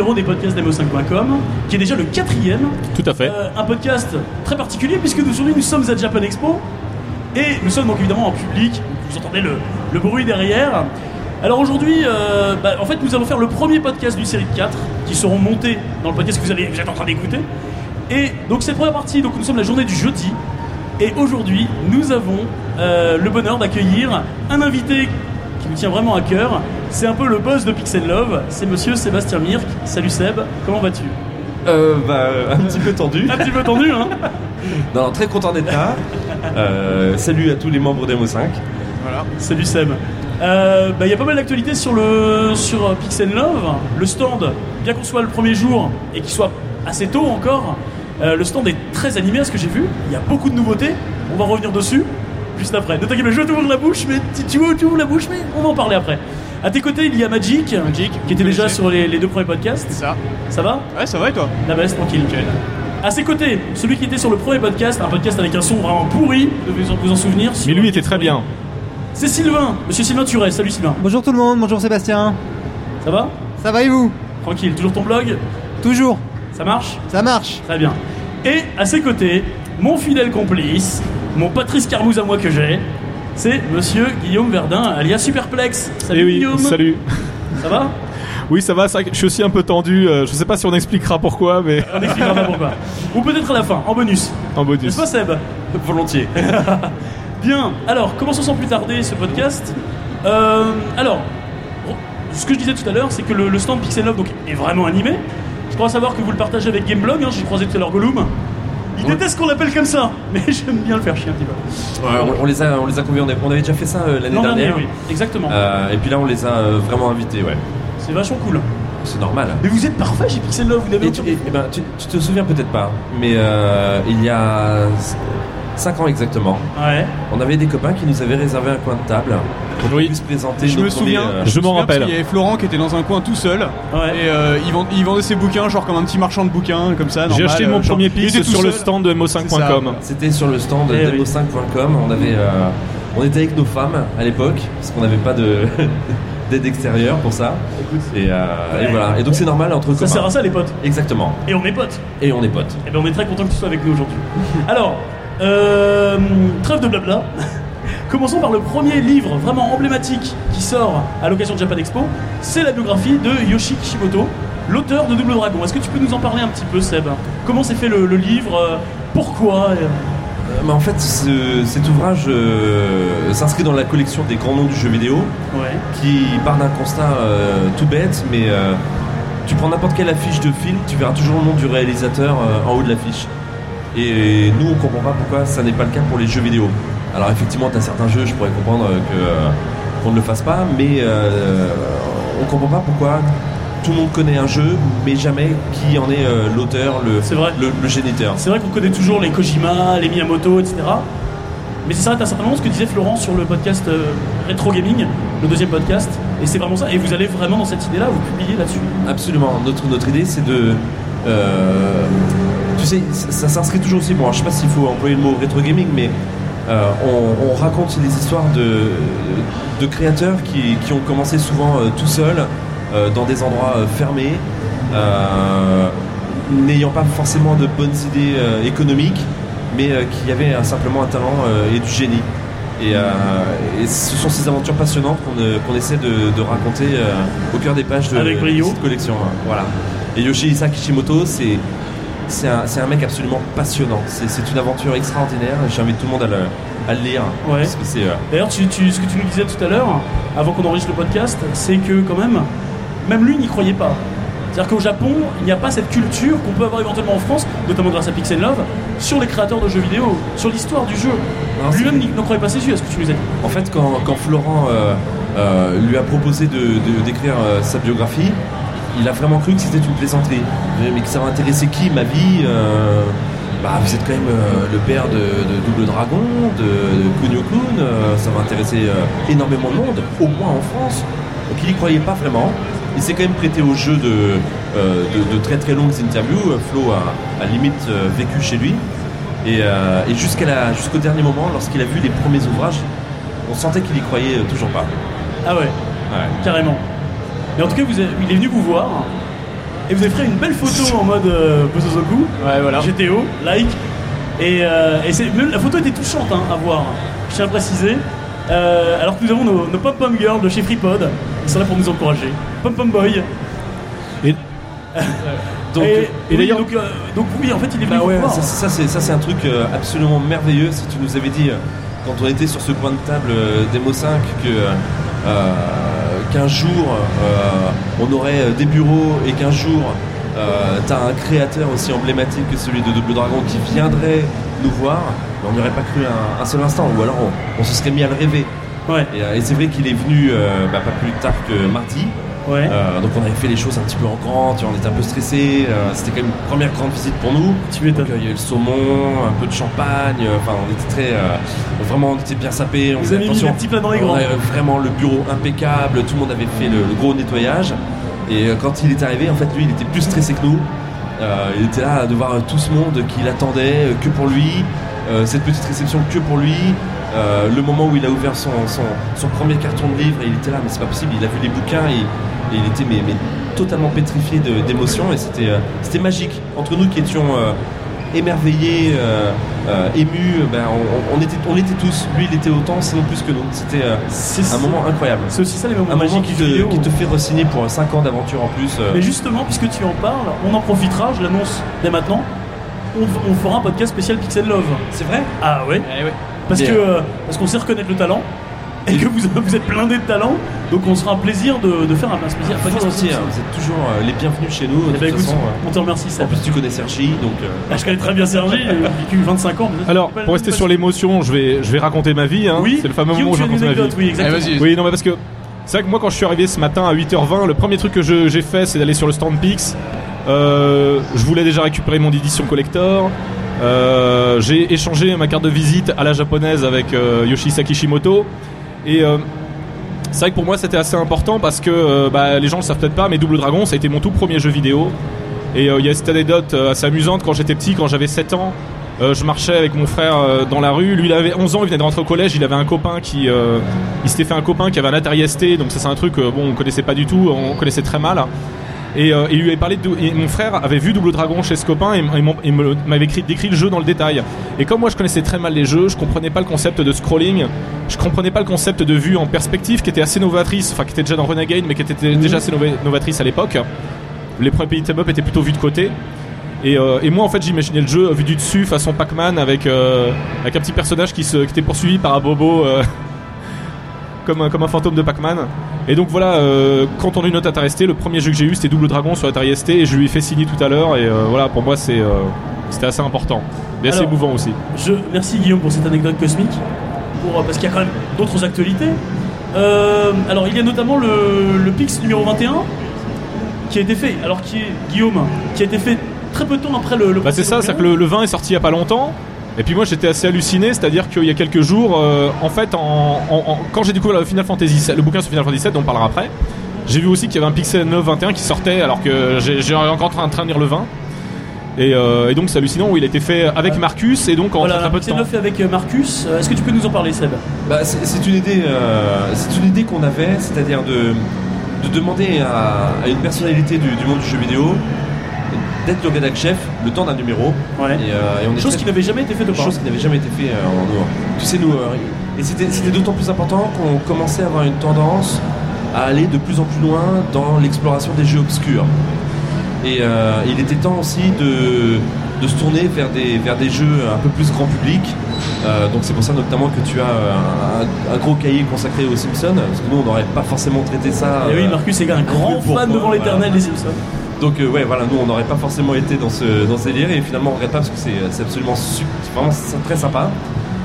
numéro des podcasts d'Mo5.com, qui est déjà le quatrième. Tout à fait. Euh, un podcast très particulier puisque aujourd'hui nous sommes à Japan Expo et nous sommes donc évidemment en public. Vous entendez le, le bruit derrière. Alors aujourd'hui, euh, bah, en fait, nous allons faire le premier podcast d'une série de 4 qui seront montés dans le podcast que vous, allez, vous êtes en train d'écouter. Et donc cette première partie, donc nous sommes la journée du jeudi. Et aujourd'hui, nous avons euh, le bonheur d'accueillir un invité qui nous tient vraiment à cœur. C'est un peu le boss de Pixel Love, c'est monsieur Sébastien Mirk. Salut Seb, comment vas-tu Euh, bah, un petit peu tendu. Un petit peu tendu, hein Non, non, très content d'être là. Euh, salut à tous les membres d'Emo5. Voilà. Salut Seb. Euh, bah, Il y a pas mal d'actualités sur, le, sur euh, Pixel Love. Le stand, bien qu'on soit le premier jour et qu'il soit assez tôt encore, euh, le stand est très animé à ce que j'ai vu. Il y a beaucoup de nouveautés. On va revenir dessus juste après. Ne t'inquiète pas, je vais t'ouvrir la bouche, mais tu, tu ouvres la bouche, mais on va en parler après. À tes côtés, il y a Magic, Magic, qui était déjà sur les, les deux premiers podcasts. C'est ça. Ça va? Ouais, ça va et toi? La baisse, tranquille. À ses côtés, celui qui était sur le premier podcast, un podcast avec un son vraiment pourri, vous devez vous en souvenir. Mais lui était très bien. C'est Sylvain, monsieur Sylvain Turet. Salut Sylvain. Bonjour tout le monde, bonjour Sébastien. Ça va? Ça va et vous? Tranquille, toujours ton blog? Toujours, Ça marche? Ça marche. Très bien. Et à ses côtés, mon fidèle complice, mon Patrice Carmouze à moi que j'ai, c'est monsieur Guillaume Verdun, alias Superplex. Salut Eh oui, Guillaume. salut. Ça va? Oui, ça va, je suis aussi un peu tendu. euh, je sais pas si on expliquera pourquoi, mais On expliquera pas pourquoi. Ou peut-être à la fin, en bonus. en bonus. N'est-ce pas Seb? Volontiers. Bien, alors commençons sans plus tarder ce podcast. Euh, alors, ce que je disais tout à l'heure, c'est que le, le stand Pixel Love donc, est vraiment animé. Je crois savoir que vous le partagez avec Gameblog, hein, j'ai croisé tout à l'heure Gollum. Il Ouais. déteste qu'on l'appelle comme ça, mais j'aime bien le faire chier un petit peu. Ouais, on, on les a, on les a conviés. On avait, on avait déjà fait ça euh, l'année L'an dernière. oui, exactement. Euh, et puis là, on les a euh, vraiment invités. Ouais. C'est vachement cool. C'est normal. Mais vous êtes parfait chez Pixel Love, vous n'avez Et tu, et- et ben, tu, tu te souviens peut-être pas, mais euh, il y a 5 ans exactement, Ouais. on avait des copains qui nous avaient réservé un coin de table pour Oui. puisse présenter. Je me souviens. euh, Je m'en rappelle. qu'il y avait Florent qui était dans un coin tout seul. Ouais. Et euh, il, vend- il vendait ses bouquins, genre comme un petit marchand de bouquins, comme ça. J'ai acheté euh, mon genre, premier il tout sur le stand de mo5.com. C'était sur le stand Eh oui. demo5.com. On avait, euh, on était avec nos femmes à l'époque parce qu'on n'avait pas de d'aide extérieure pour ça. Et, euh, voilà. Et donc c'est normal entre Ça copains. sert à ça les potes? Exactement. Et on est potes. Et on est potes. Et ben on est très content que tu sois avec nous aujourd'hui. Alors, euh, trêve de blabla. Commençons par le premier livre vraiment emblématique qui sort à l'occasion de Japan Expo. C'est la biographie de Yoshi Kishimoto, l'auteur de Double Dragon. Est-ce que tu peux nous en parler un petit peu, Seb? Comment s'est fait le, le livre? Pourquoi? Euh, mais en fait, ce- cet ouvrage euh, s'inscrit dans la collection des grands noms du jeu vidéo, Ouais. qui part d'un constat euh, tout bête, mais euh, tu prends n'importe quelle affiche de film, tu verras toujours le nom du réalisateur en haut de l'affiche. Et nous, on comprend pas pourquoi ça n'est pas le cas pour les jeux vidéo. Alors effectivement, tu as certains jeux, je pourrais comprendre que, qu'on ne le fasse pas, mais euh, on comprend pas pourquoi tout le monde connaît un jeu, mais jamais qui en est euh, l'auteur, le, C'est vrai. le, le géniteur. C'est vrai qu'on connaît toujours les Kojima, les Miyamoto, etc. Mais ça s'arrête à un certain moment, ce que disait Florent sur le podcast euh, Retro Gaming, le deuxième podcast. Et c'est vraiment ça. Et vous allez vraiment dans cette idée-là, vous publiez là-dessus. Absolument. Notre, notre idée, c'est de. euh, tu sais, ça, ça s'inscrit toujours aussi. Bon, alors, je sais pas s'il faut employer le mot rétro gaming, mais euh, on, on raconte les histoires de, de créateurs qui, qui ont commencé souvent euh, tout seuls, euh, dans des endroits fermés, n'ayant pas forcément de bonnes idées économiques, mais qui avaient simplement un talent et du génie. Et, et ce sont ces aventures passionnantes qu'on essaie de, de raconter au cœur des pages de, Avec brio. de cette collection. hein. Voilà. Et Yoshihisa Kishimoto, c'est c'est un, mec absolument passionnant. C'est une aventure extraordinaire. J'invite tout le monde à le, à le lire. Ouais. Parce que c'est. euh, D'ailleurs, tu, tu- ce que tu nous disais tout à l'heure, avant qu'on enregistre le podcast, c'est que quand même, même lui n'y croyait pas. C'est-à-dire qu'au Japon, il n'y a pas cette culture qu'on peut avoir éventuellement en France, notamment grâce à Pixel Love, sur les créateurs de jeux vidéo, sur l'histoire du jeu. Lui-même n'en croyait pas ses yeux, à ce que tu nous as dit. En fait, quand, quand Florent euh, euh, lui a proposé de- de- d'écrire euh, sa biographie, il a vraiment cru que c'était une plaisanterie. Mais que ça va intéresser qui Ma vie euh, bah, Vous êtes quand même euh, le père de, de Double Dragon, de, de Kunio-kun, euh, ça va intéresser euh, énormément de monde, au moins en France. Donc il n'y croyait pas vraiment. Il s'est quand même prêté au jeu de, euh, de, de très très longues interviews. Euh, Flo a, a limite euh, vécu chez lui. Et, euh, jusqu'au dernier moment, lorsqu'il a vu les premiers ouvrages, on sentait qu'il y croyait euh, toujours pas. Ah ouais, Ouais. carrément. Et en tout cas, vous avez- il est venu vous voir. Et vous avez fait une belle photo en mode euh, Bosozoku. Ouais, voilà. GTO, like. Et, euh, et même la photo était touchante hein, à voir, je tiens à préciser. Euh, alors que nous avons nos, nos Pom Pom Girls de chez FreePod, ils sont là pour nous encourager. Pom Pom Boy. Et- Donc, et, et oui, d'ailleurs- donc, euh, donc oui, en fait, il est venu Bah vous ouais, voir. ça, ça, c'est ça c'est un truc euh, absolument merveilleux. Si tu nous avais dit euh, quand on était sur ce coin de table euh, Demo 5 que euh, qu'un jour euh, on aurait euh, des bureaux et qu'un jour euh, t'as un créateur aussi emblématique que celui de Double Dragon qui viendrait nous voir, mais on n'y aurait pas cru un, un seul instant, ou alors on, on se serait mis à le rêver. Ouais, Et, euh, et c'est vrai qu'il est venu euh, bah, pas plus tard que mardi. Ouais. Euh, donc on avait fait les choses un petit peu en grand, tu vois, on était un peu stressé. C'était quand même une première grande visite pour nous. tu. Donc, euh, il y a eu le saumon, un peu de champagne. euh, Enfin, on était très, euh, vraiment, on était bien sapés. On Vous avez mis attention. les petits plats dans les On grands. avait vraiment le bureau impeccable. Tout le monde avait fait le, le gros nettoyage. Et euh, quand il est arrivé, en fait, lui, il était plus stressé que nous. Euh, il était là de voir euh, tout ce monde qui l'attendait euh, que pour lui. Euh, cette petite réception que pour lui. Euh, le moment où il a ouvert son, son, son premier carton de livre, et il était là, mais c'est pas possible. Il a vu les bouquins et, et il était mais, mais totalement pétrifié d'émotion et c'était euh, c'était magique. Entre nous qui étions euh, émerveillés, euh, euh, émus, ben, on, était, on était tous. Lui, il était autant, sinon plus que nous. C'était euh, un moment incroyable. c'est aussi ça les moments Un moment magiques qui te, vidéo. qui te fait re-signer pour 5 ans d'aventure en plus. euh, Mais justement, puisque tu en parles, on en profitera, je l'annonce dès maintenant. On, on fera un podcast spécial Pixel Love. c'est vrai? Ah ouais? Eh ouais. Parce que euh, parce qu'on sait reconnaître le talent et que vous, vous êtes blindé de talent, donc on sera un plaisir de, de faire un, podcast Volontiers, spécial. hein, vous êtes toujours euh, les bienvenus chez nous. Eh de ben, toute écoute, façon, euh. on te remercie ça. en plus, tu connais Sergi, donc. euh, Ah, je connais très bien Sergi, j'ai vécu 25 ans. mais Alors, pour rester sur l'émotion, je vais, je vais raconter ma vie. Hein. oui, c'est le fameux Guillaume, moment où je raconte ma vie. oui, exactement. Oui, non, mais parce que c'est vrai que moi, quand je suis arrivé ce matin à 8h20, le premier truc que j'ai fait, c'est d'aller sur le stand Pix. Euh, je voulais déjà récupérer mon édition collector. Euh, j'ai échangé ma carte de visite à la japonaise avec euh, Yoshisa Kishimoto. Et euh, c'est vrai que pour moi, c'était assez important parce que euh, bah, les gens le savent peut-être pas, mais Double Dragon, ça a été mon tout premier jeu vidéo. Et euh, il y a cette anecdote assez amusante quand j'étais petit, quand j'avais 7 ans. je marchais avec mon frère dans la rue. Lui, il avait 11 ans, il venait de rentrer au collège. Il avait un copain qui, s'était fait un copain qui avait un Atari ST. Donc ça, c'est un truc, bon, on connaissait pas du tout, on connaissait très mal. Et euh, il lui avait parlé de, et mon frère avait vu Double Dragon chez ce copain et, et et m'avait écrit, décrit le jeu dans le détail. Et comme moi je connaissais très mal les jeux, je comprenais pas le concept de scrolling, je comprenais pas le concept de vue en perspective qui était assez novatrice, enfin qui était déjà dans Renegade mais qui était déjà assez nova- novatrice à l'époque. Les premiers pays up étaient plutôt vus de côté. Et, euh, et moi en fait j'imaginais le jeu vu du dessus façon Pac-Man avec, euh, avec un petit personnage qui, se, qui était poursuivi par un bobo euh, comme, un, comme un fantôme de Pac-Man. Et donc voilà, euh, quand on a une note Atari ST, le premier jeu que j'ai eu c'était Double Dragon sur Atari ST et je lui ai fait signer tout à l'heure et euh, voilà pour moi c'est euh, c'était assez important. Mais assez Alors- émouvant aussi. Je, merci Guillaume pour cette anecdote cosmique, pour, parce qu'il y a quand même d'autres actualités. Euh, alors il y a notamment le, le Pix numéro 21 qui a été fait, alors qui est Guillaume, qui a été fait très peu de temps après le. le Bah c'est ça, c'est que le, le vin est sorti il y a pas longtemps. Et puis moi j'étais assez halluciné, c'est-à-dire qu'il y a quelques jours, euh, en fait, en, en- en- quand j'ai découvert le Final Fantasy, VII, le bouquin sur Final Fantasy VII, dont on parlera après, j'ai vu aussi qu'il y avait un Pixel 9 21 qui sortait, alors que j'ai encore en train, en train de lire le vin. Et, euh, et donc c'est hallucinant où il a été fait avec Marcus et donc en Voilà, très peu de c'est temps. neuf avec euh, Marcus. Est-ce que tu peux nous en parler, Seb? Bah, c'est c'est une idée, euh, c'est une idée qu'on avait, c'est-à-dire de, de demander à, à une personnalité du, du monde du jeu vidéo d'être le rédac chef le temps d'un numéro. Ouais. Et, euh, et on est Chose très- qui n'avait jamais été faite auparavant. chose qui n'avait jamais été fait euh, en nous. Tu sais, nous, euh, et c'était d'autant plus important qu'on commençait à avoir une tendance à aller de plus en plus loin dans l'exploration des jeux obscurs. Et euh, il était temps aussi de, de se tourner vers des, vers des jeux un peu plus grand public. Euh, donc c'est pour ça notamment que tu as un, un gros cahier consacré aux Simpsons, parce que nous on n'aurait pas forcément traité ça. Et oui, Marcus est un grand fan devant l'éternel voilà. des Simpsons. Donc euh, ouais, voilà, nous on n'aurait pas forcément été dans ce, dans ce délire et finalement on regrette pas parce que c'est absolument vraiment très sympa.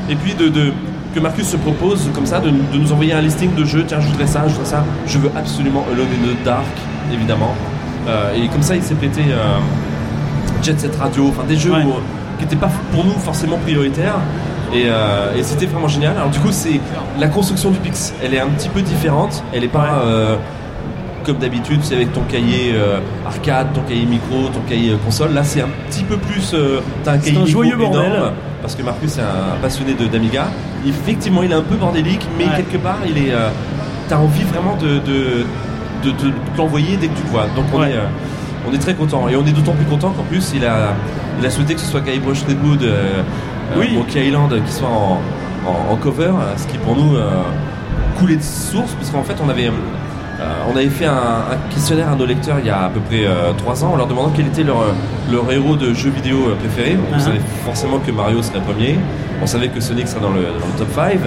Et puis de, de- que Marcus se propose comme ça de, de nous envoyer un listing de jeux, tiens je voudrais ça, je voudrais ça, je veux absolument Alone in the Dark évidemment. Euh, et comme ça il s'est pété euh, Jet Set Radio, enfin des jeux Ouais. où- qui n'étaient pas pour nous forcément prioritaires. Et, euh, et c'était vraiment génial. Alors du coup c'est la construction du Pix, elle est un petit peu différente, elle est pas Ouais. Comme d'habitude, c'est avec ton cahier euh, arcade, ton cahier micro, ton cahier euh, console. Là, c'est un petit peu plus. euh, T'as un cahier un micro joyeux bordel. énorme, parce que Marcus est un, passionné de d'Amiga. Effectivement, il est un peu bordélique, mais Ouais. quelque part, il est. euh, T'as envie vraiment de, de, de te de l'envoyer dès que tu le vois. Donc on Ouais. est on est très content et on est d'autant plus content qu'en plus il a il a souhaité que ce soit Guybrush Threepwood, euh, Oui. Monkey Island qui soit en, en- en cover, ce qui pour nous coulait de source parce qu'en fait on avait on avait fait un, un questionnaire à nos lecteurs il y a à peu près 3 ans en leur demandant quel était leur, leur héros de jeu vidéo euh, préféré. On Uh-huh. savait forcément que Mario serait premier, on savait que Sonic serait dans le, dans le top 5,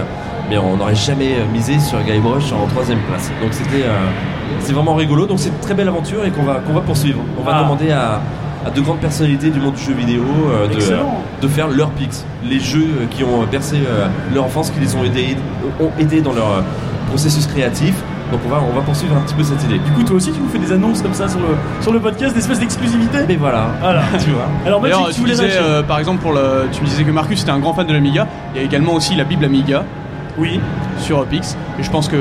mais on n'aurait jamais euh, misé sur Guybrush en troisième place. Donc c'était euh, c'est vraiment rigolo, donc c'est une très belle aventure et qu'on va, qu'on va poursuivre. On va Ah. demander à, à de grandes personnalités du monde du jeu vidéo euh, de, faire leurs pics, les jeux euh, qui ont bercé euh, leur enfance, qui les ont aidés, ont aidé dans leur euh, processus créatif. Donc on va, on va poursuivre un petit peu cette idée. Du coup, toi aussi, tu nous fais des annonces comme ça sur le, sur le podcast, des espèces d'exclusivité Mais voilà, Voilà. tu vois. Alors, Magic, tu tu voulais disais, réagir euh, par exemple, pour le, tu me disais que Marcus était un grand fan de l'Amiga. Il y a également aussi la Bible Amiga Oui. sur Pix. Et je pense que.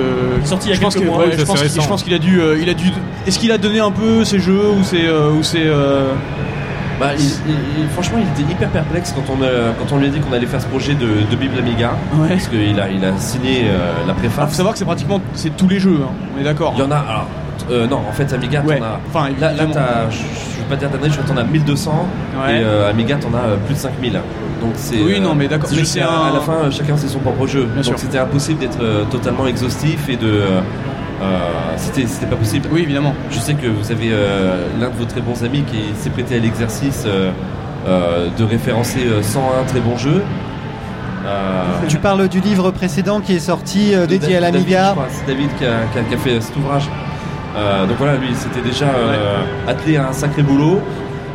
Sorti il y a je pense quelques que- mois, ouais, oui, je pense qu'il- récent. je pense qu'il a dû, euh, il a dû. Est-ce qu'il a donné un peu ses jeux ou ses, euh, ou ses, euh, Bah, il- il- il- franchement, il était hyper perplexe quand on, euh, quand on lui a dit qu'on allait faire ce projet de, de Bible Amiga. Ouais. Parce qu'il a, il a signé euh, la Ah, faut préface. savoir que c'est pratiquement c'est tous les jeux. hein. On est d'accord. Il y en a. Alors, euh, non, en fait, Amiga, Ouais. t'en as. Enfin, Là, là je veux pas dire d'année, je crois que t'en as 1200 Ouais. et euh, Amiga t'en as euh, plus de 5000. Donc c'est. Oui, non, mais d'accord, C'est mais c'est qu'à- un- à la fin, euh, chacun c'est son propre jeu. Bien Donc c'était impossible d'être euh, totalement exhaustif et de. Euh, c'était, pas possible. Oui, évidemment. Je sais que vous avez euh, l'un de vos très bons amis qui s'est prêté à l'exercice euh, de référencer euh, 101 très bons jeux. Tu parles du livre précédent qui est sorti dédié à David, je l'Amiga. C'est David qui a, qui a- qui a fait cet ouvrage. Donc voilà, lui, c'était déjà attelé à un sacré boulot.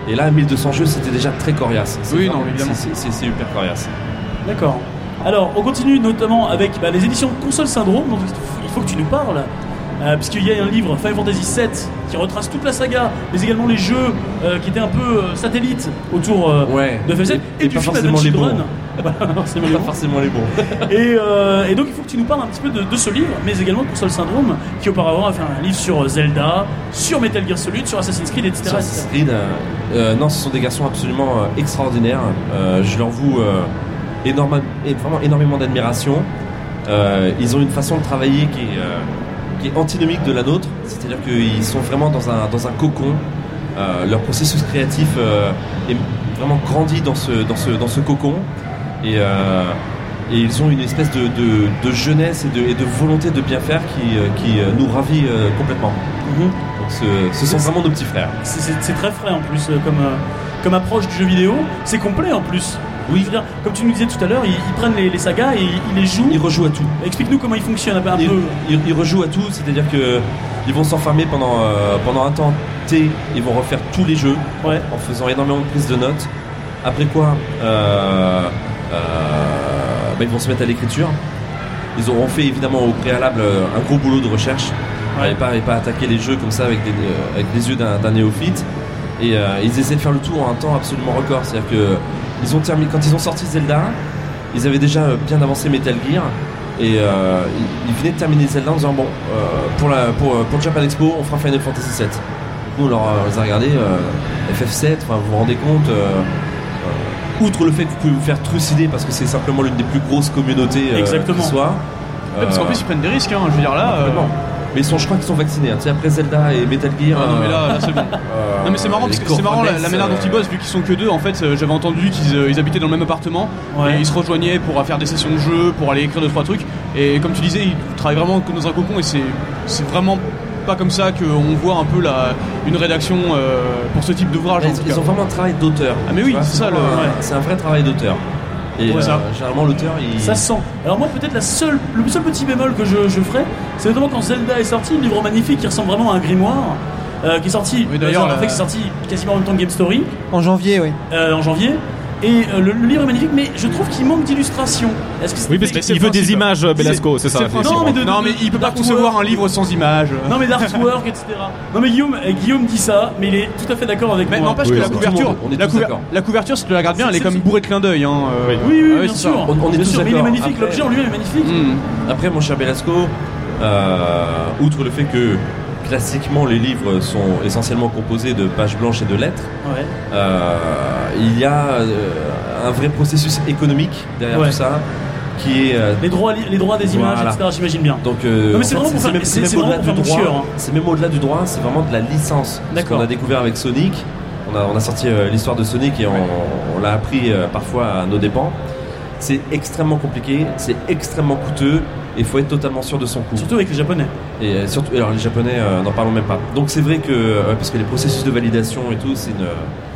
Et là, 1200 jeux, c'était déjà très coriace. Oui, non, évidemment. c'est- hyper coriace. D'accord. Alors, on continue notamment avec bah, les éditions Console Syndrome, dont il faut que tu nous parles. Euh, puisqu'il y a un livre, Final Fantasy VII, qui retrace toute la saga, mais également les jeux euh, qui étaient un peu euh, satellites autour Ouais. de FF7 et, Et du film forcément Advent. Children. Pas forcément les Pas bons. forcément les bons. Et, et donc il faut que tu nous parles un petit peu de, de ce livre, mais également de Console Syndrome, qui auparavant a fait un livre sur Zelda, sur Metal Gear Solid, sur Assassin's Creed, etc. Sur Assassin's Creed, non, ce sont des garçons absolument extraordinaires. Je leur voue énorme- vraiment énormément d'admiration. Ils ont une façon de travailler qui est, qui est antinomique de la nôtre. C'est-à-dire qu'ils sont vraiment dans un, dans un cocon. Euh, leur processus créatif euh, est vraiment grandi dans ce, dans ce, dans ce cocon. Et, euh, et ils ont une espèce de, de, de jeunesse et de, et de volonté de bien faire qui, qui nous ravit complètement. Mhm. Donc ce, ce sont vraiment nos petits frères. C'est- très frais en plus comme, comme approche du jeu vidéo. C'est complet en plus. Oui, dire, comme tu nous disais tout à l'heure, ils, ils prennent les, les sagas et ils, ils les jouent. Ils rejouent à tout. Explique-nous comment ils fonctionnent un Ils, peu. ils- rejouent à tout, c'est-à-dire que ils vont s'enfermer pendant, euh, pendant un temps T, ils vont refaire tous les jeux Ouais. en faisant énormément de prises de notes. Après quoi, euh, euh, bah, ils vont se mettre à l'écriture. Ils auront fait évidemment au préalable un gros boulot de recherche Ouais. et, pas, et pas attaquer les jeux comme ça avec, des, avec les yeux d'un néophyte. Et ils essaient de faire le tour en un temps absolument record. C'est-à-dire que ils ont terminé, quand ils ont sorti Zelda, ils avaient déjà euh, bien avancé Metal Gear. Et euh, ils, ils venaient de terminer Zelda en disant bon euh, pour, la, pour, pour le Japan Expo on fera Final Fantasy VII. Nous on leur on les a regardé euh, FF7, enfin, vous vous rendez compte outre le fait que vous pouvez vous faire trucider parce que c'est simplement l'une des plus grosses communautés Exactement. qui soit. Ouais, parce qu'en plus ils prennent des risques. Hein. Je veux dire là. Mais ils sont, je crois qu'ils sont vaccinés. hein. Tu sais, après Zelda et Metal Gear. ah, non mais là, là, c'est bon. Non mais c'est marrant parce que c'est marrant la, la manière dont ils bossent vu qu'ils sont que deux en fait euh, j'avais entendu qu'ils euh, ils habitaient dans le même appartement Ouais. et ils se rejoignaient pour euh, faire des sessions de jeu pour aller écrire deux trois trucs et comme tu disais ils travaillent vraiment comme dans un cocon et c'est c'est vraiment pas comme ça qu'on voit un peu la une rédaction euh, pour ce type d'ouvrage en Ils, ont vraiment un travail d'auteur. Ah, mais Tu oui, vois, c'est ça, vraiment le- un- ouais. C'est un vrai travail d'auteur. Et Ouais, euh, ça. généralement l'auteur il. Ça se sent. Alors moi peut-être la seule, le seul petit bémol que je, je ferais, c'est notamment quand Zelda est sorti, un livre magnifique qui ressemble vraiment à un grimoire, euh, qui est sorti. Oui, d'ailleurs, en fait, la- c'est sorti quasiment en même temps que Game Story En janvier, oui. euh, en janvier. Et euh, le, le livre est magnifique, mais je trouve qu'il manque d'illustration. Est-ce que c'est Oui, parce qu'il veut des images, euh, Belasco, c'est ça. Non, mais de- non mais il peut pas concevoir un livre sans images. Non mais d'artwork, etc. Non mais Guillaume, euh, Guillaume dit ça, mais il est tout à fait d'accord avec Mais moi. n'empêche Oui, que la couverture, monde, on est la, couver- couverture, si tu la regardes bien, elle est comme bourrée de clins d'œil. Hein, euh. Oui. Oui, oui, Ah oui, bien sûr. On- on est Bien tous sûr, mais il est magnifique, l'objet en lui-même est magnifique. Hmm. Après, mon cher Belasco, euh, outre le fait que classiquement les livres sont essentiellement composés de pages blanches et de lettres, Ouais. euh, il y a euh, un vrai processus économique derrière Ouais. tout ça qui est euh, Les droits, les droits des images, Voilà. etc. J'imagine bien. donc c'est vraiment pour même, c'est- au-delà du droit. C'est même au-delà du droit, c'est vraiment de la licence. Ce D'accord. qu'on a découvert avec Sonic. On a, on a sorti l'histoire de Sonic et on, on l'a appris parfois à nos dépens. C'est extrêmement compliqué, c'est extrêmement coûteux et il faut être totalement sûr de son coup. Surtout avec les Japonais. Et euh, surtout, alors les Japonais, euh, n'en parlons même pas. Donc c'est vrai que, euh, parce que les processus de validation et tout, c'est une,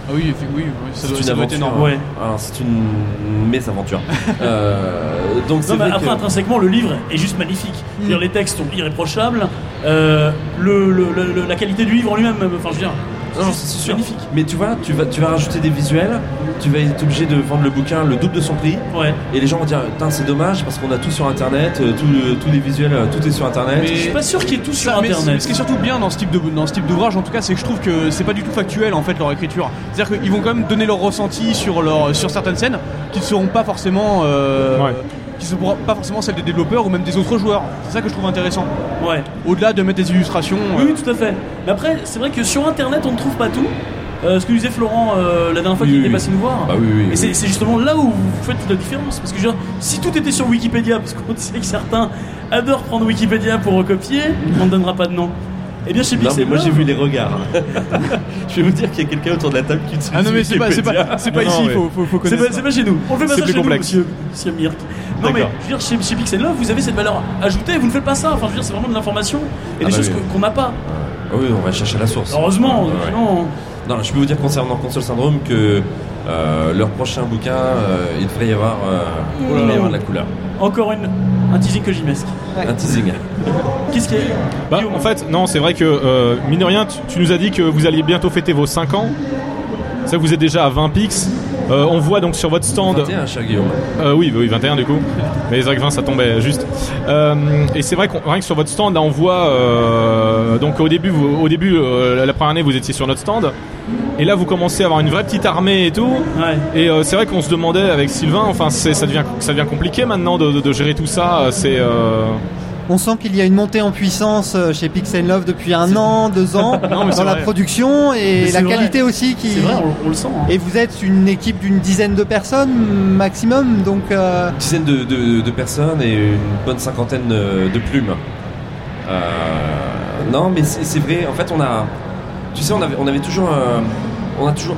Ah oui, oui, oui, ça c'est doit, une ça doit être aventure. énorme. Ouais. Ah, c'est une mésaventure. euh, donc c'est Non, mais vrai après, que- intrinsèquement, le livre est juste magnifique. Dire, les textes sont irréprochables. euh, le, le- le- le- la qualité du livre en lui-même, même, enfin, je veux dire, Non, c'est sûr. magnifique. Mais tu vois, tu vas, tu vas rajouter des visuels, tu vas être obligé de vendre le bouquin le double de son prix, Ouais. et les gens vont dire, putain, c'est dommage parce qu'on a tout sur internet, euh, tout le- tous les visuels, euh, tout est sur internet. Mais- Je suis pas sûr qu'il y ait tout sur mais internet. ce qui est surtout bien dans ce type de dans ce type d'ouvrage en tout cas c'est que je trouve que c'est pas du tout factuel en fait leur écriture c'est à dire qu'ils vont quand même donner leur ressenti sur leur sur certaines scènes qui ne seront pas forcément euh, Ouais. Qui ne seront pas forcément celles des développeurs ou même des autres joueurs c'est ça que je trouve intéressant Ouais. au-delà de mettre des illustrations Oui, euh, oui, tout à fait. Mais après, c'est vrai que sur internet, on ne trouve pas tout. Euh, ce que disait Florent euh, la dernière fois Oui, qu'il oui, était passé nous voir. Bah oui, oui, Et c'est c'est justement là où vous faites toute la différence. Parce que dire, si tout était sur Wikipédia, parce qu'on sait que certains adorent prendre Wikipédia pour recopier, on ne donnera pas de nom. Eh bien, chez Non, mais Pixel moi j'ai vu les regards. je vais vous dire qu'il y a quelqu'un autour de la table qui utilise ah non mais c'est pas c'est pas c'est pas Non, ici non, mais- faut, faut, faut C'est connaître pas, c'est pas chez nous. On le fait pas C'est ça chez nous, complexe. monsieur, monsieur Mirk. Non mais, je veux dire, chez, chez Pixel Love, vous avez cette valeur ajoutée, vous ne faites pas ça. Enfin, je veux dire, c'est vraiment de l'information et Ah des bah choses qu'on n'a pas. Ah oui, on va chercher la source. Heureusement, ouais. sinon- Non, je peux vous dire concernant Console Syndrome que euh, leur prochain bouquin, euh, il devrait y avoir, euh, il devrait y avoir de la couleur. Encore une, un teasing que mesque. Un teasing. Qu'est-ce qu'il y a Bah, en fait, non, c'est vrai que, euh, mine de rien, tu, tu nous as dit que vous alliez bientôt fêter vos 5 ans. Ça, vous êtes déjà à 20 pics. Euh, on voit donc sur votre stand. 21, cher Guillaume. Euh, oui, oui, 21 du coup. Mais c'est vrai que 20 ça tombait juste. Euh, et c'est vrai qu'on rien que sur votre stand, là, on voit. euh, donc au début, vous- au début, euh, la première année, vous étiez sur notre stand. Et là, vous commencez à avoir une vraie petite armée et tout. Ouais. Et euh, c'est vrai qu'on se demandait avec Sylvain, enfin, ça devient, ça devient compliqué maintenant de, de- de gérer tout ça. C'est. euh, On sent qu'il y a une montée en puissance euh, chez Pixel Love depuis un an, deux ans, Non, dans la vrai. production et la vrai. qualité aussi qui. C'est vrai, on, on le sent. hein. Et vous êtes une équipe d'une dizaine de personnes maximum, donc euh, Une dizaine de, de- de personnes et une bonne cinquantaine euh, de plumes. Euh, non, mais c'est vrai. En fait, on a, tu sais, on avait, on avait toujours, euh, on a toujours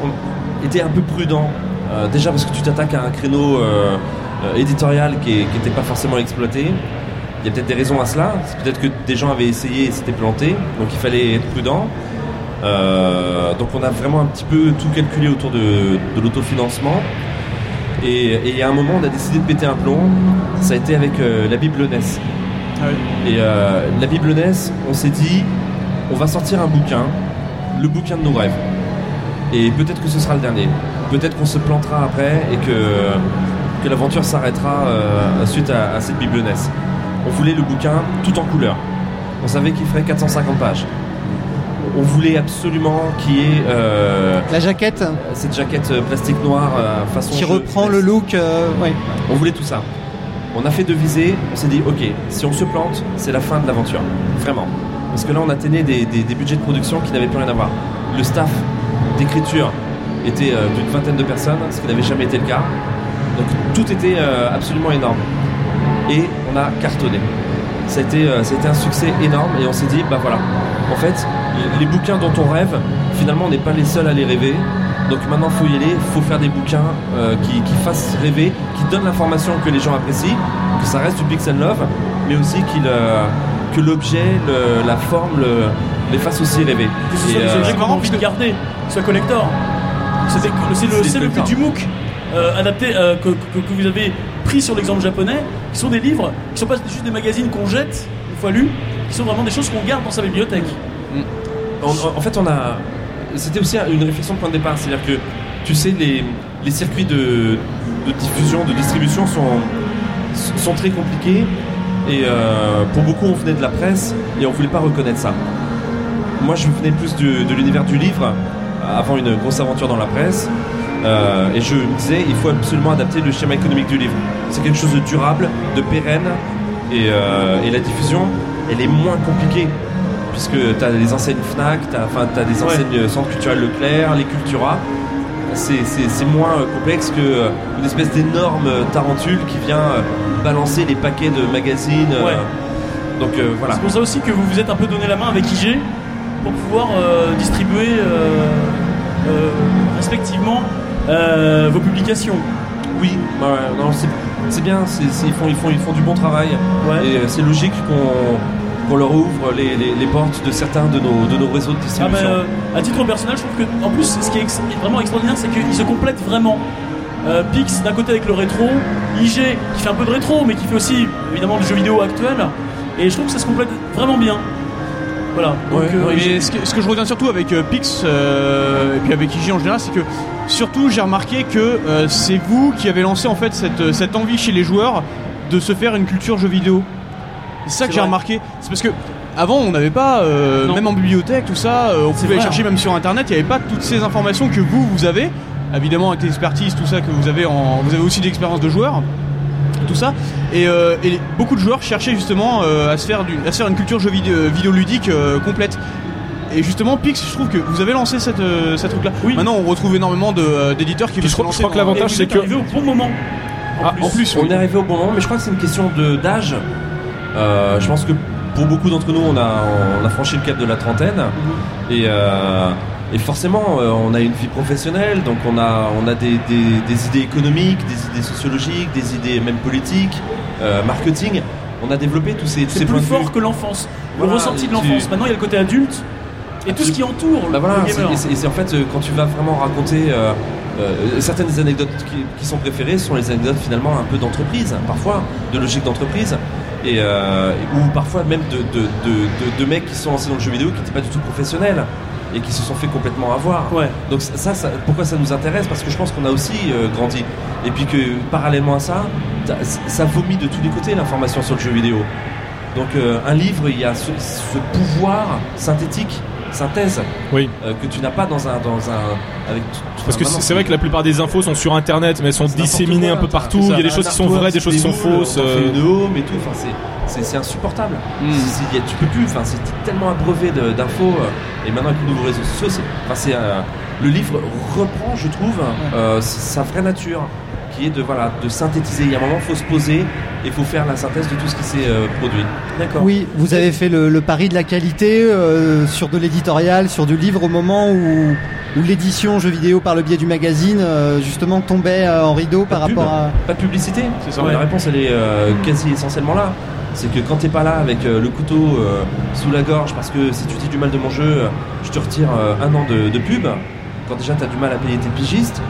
été un peu prudent. Euh, déjà parce que tu t'attaques à un créneau euh, euh, éditorial qui n'était pas forcément exploité. Il y a peut-être des raisons à cela. C'est peut-être que des gens avaient essayé et s'étaient plantés. Donc il fallait être prudent. Euh, donc on a vraiment un petit peu tout calculé autour de, de l'autofinancement. Et, et à un moment, on a décidé de péter un plomb. Ça a été avec la Bible. Ah oui. Et la Bible on s'est dit, on va sortir un bouquin, le bouquin de nos rêves. Et peut-être que ce sera le dernier. Peut-être qu'on se plantera après et que, que l'aventure s'arrêtera euh, suite à, à cette Bible NES. On voulait le bouquin tout en couleur. On savait qu'il ferait 450 pages. On voulait absolument qu'il y ait euh, la jaquette cette jaquette euh, plastique noire euh, façon qui jeu reprend le look. euh, ouais. On voulait tout ça. On a fait deux visées, on s'est dit, ok, si on se plante, c'est la fin de l'aventure. Vraiment. Parce que là, on atteignait des, des- des budgets de production qui n'avaient plus rien à voir. Le staff d'écriture était euh, d'une vingtaine de personnes, ce qui n'avait jamais été le cas. Donc tout était euh, absolument énorme. Et on a cartonné. Ça a, euh, un succès énorme et on s'est dit, bah voilà, en fait, les bouquins dont on rêve, finalement, on n'est pas les seuls à les rêver. Donc maintenant, faut y aller, faut faire des bouquins qui, fassent rêver, qui donnent l'information que les gens apprécient, que ça reste du pixel love, mais aussi que l'objet, la forme, le- les fasse aussi rêver. Ce euh, objets qu'on a marrant envie de garder, ce collector. C'est le, C'est c'est le but du MOOC euh, adapté euh, que, que- que vous avez pris sur l'exemple japonais, qui sont des livres, qui sont pas juste des magazines qu'on jette une fois lus, qui sont vraiment des choses qu'on garde dans sa bibliothèque. En, en- en fait, on a. C'était aussi une réflexion de point de départ, c'est-à-dire que tu sais, les, les circuits de, de diffusion, de distribution sont, sont très compliqués. Et euh, pour beaucoup, on venait de la presse et on voulait pas reconnaître ça. Moi, je venais plus du- de l'univers du livre, avant une grosse aventure dans la presse. Euh, et je me disais, il faut absolument adapter le schéma économique du livre. C'est quelque chose de durable, de pérenne. Et, euh, et la diffusion, elle est moins compliquée puisque tu as les enseignes Fnac, tu as, des enseignes Centre culturel Leclerc, les Cultura. c'est moins euh, complexe que euh, une espèce d'énorme euh, tarentule qui vient euh, balancer les paquets de magazines. euh, Ouais. donc euh, voilà. C'est pour ça aussi que vous vous êtes un peu donné la main avec IG pour pouvoir euh, distribuer euh, euh, respectivement vos publications. Oui, non, c'est c'est bien, c'est- c'est- ils, font, ils, font, ils font du bon travail. Ouais. Et c'est logique qu'on qu'on leur ouvre les, les- les portes de certains de nos, de nos réseaux de Ah, distribution. mais, euh, à titre personnel, je trouve que en plus, ce qui est ex- vraiment extraordinaire, c'est qu'ils se complètent vraiment. Euh, Pix d'un côté avec le rétro, IG qui fait un peu de rétro, mais qui fait aussi évidemment du jeu vidéo actuel. Et je trouve que ça se complète vraiment bien. Voilà. Donc, Ouais, euh, Mais ce que, ce que je retiens surtout avec euh, Pix euh, et puis avec IG en général, c'est que surtout j'ai remarqué que c'est vous qui avez lancé en fait cette, cette envie chez les joueurs de se faire une culture jeu vidéo. C'est ça que j'ai remarqué. C'est parce que avant on n'avait pas, même en bibliothèque, tout ça, on pouvait vrai, chercher hein. même sur internet, il n'y avait pas toutes ces informations que vous vous avez. Évidemment avec l'expertise, tout ça que vous avez en, vous avez aussi d'expérience de joueur tout ça. Et, euh, et beaucoup de joueurs cherchaient justement euh, à, se faire à se faire une culture jeu vidéo, vidéoludique euh, complète. Et justement, Pix, je trouve que vous avez lancé cette, euh, cette truc-là. Oui. Maintenant, on retrouve énormément de, d'éditeurs qui veulent je se crois- je crois que l'avantage, c'est que- arrivé au bon moment. Ah, en plus, On oui. est arrivé au bon moment, mais je crois que c'est une question de d'âge. Euh, je pense que pour beaucoup d'entre nous, on a, on a franchi le cap de la trentaine. Et, euh, et forcément, euh, on a une vie professionnelle, donc on a, on a des, des- des idées économiques, des idées sociologiques, des idées même politiques, euh, marketing. On a développé tous ces, tous C'est ces plus points de fort que l'enfance. Voilà, le ressenti de l'enfance. tu- Maintenant, il y a le côté adulte et tout ce qui entoure Bah voilà, et c'est en fait euh, quand tu vas vraiment raconter euh, euh, certaines des anecdotes qui, qui sont préférées sont les anecdotes finalement un peu d'entreprise, parfois de logique d'entreprise, et euh, ou parfois même de, de, de, de- de mecs qui sont lancés dans le jeu vidéo qui n'étaient pas du tout professionnels et qui se sont fait complètement avoir. Ouais. Donc ça, ça, pourquoi ça nous intéresse? Parce que je pense qu'on a aussi euh, grandi. Et puis que parallèlement à ça, ça vomit de tous les côtés l'information sur le jeu vidéo. Donc euh, un livre, il y a ce, ce pouvoir synthétique, synthèse, Oui. euh, que tu n'as pas dans un, dans un, avec. Parce que c'est vrai que la plupart des infos sont sur internet, mais elles sont disséminées quoi, un peu partout. Il y a des choses qui sont vraies, des choses qui sont fausses. euh, une home et tout. Enfin, c'est- insupportable. Mm. Y a- tu peux plus. Enfin, c'est tellement abreuvé d'infos. euh, et maintenant avec les nouveaux réseaux sociaux, c'est, enfin, euh, le livre reprend, je trouve, sa vraie nature, qui est de voilà, de synthétiser. Il y a un moment, faut se poser et faut faire la synthèse de tout ce qui s'est euh, produit. D'accord. Oui, vous avez fait le, le pari de la qualité euh, sur de l'éditorial, sur du livre au moment où, où l'édition jeux vidéo par le biais du magazine euh, justement tombait euh, en rideau par Pas de pub. rapport à... Pas de publicité. C'est ça, Ouais. La réponse, elle est euh, quasi essentiellement là. C'est que quand t'es pas là avec euh, le couteau euh, sous la gorge, parce que si tu dis du mal de mon jeu, euh, je te retire euh, un an de, de pub. Quand déjà t'as du mal à payer tes pigistes,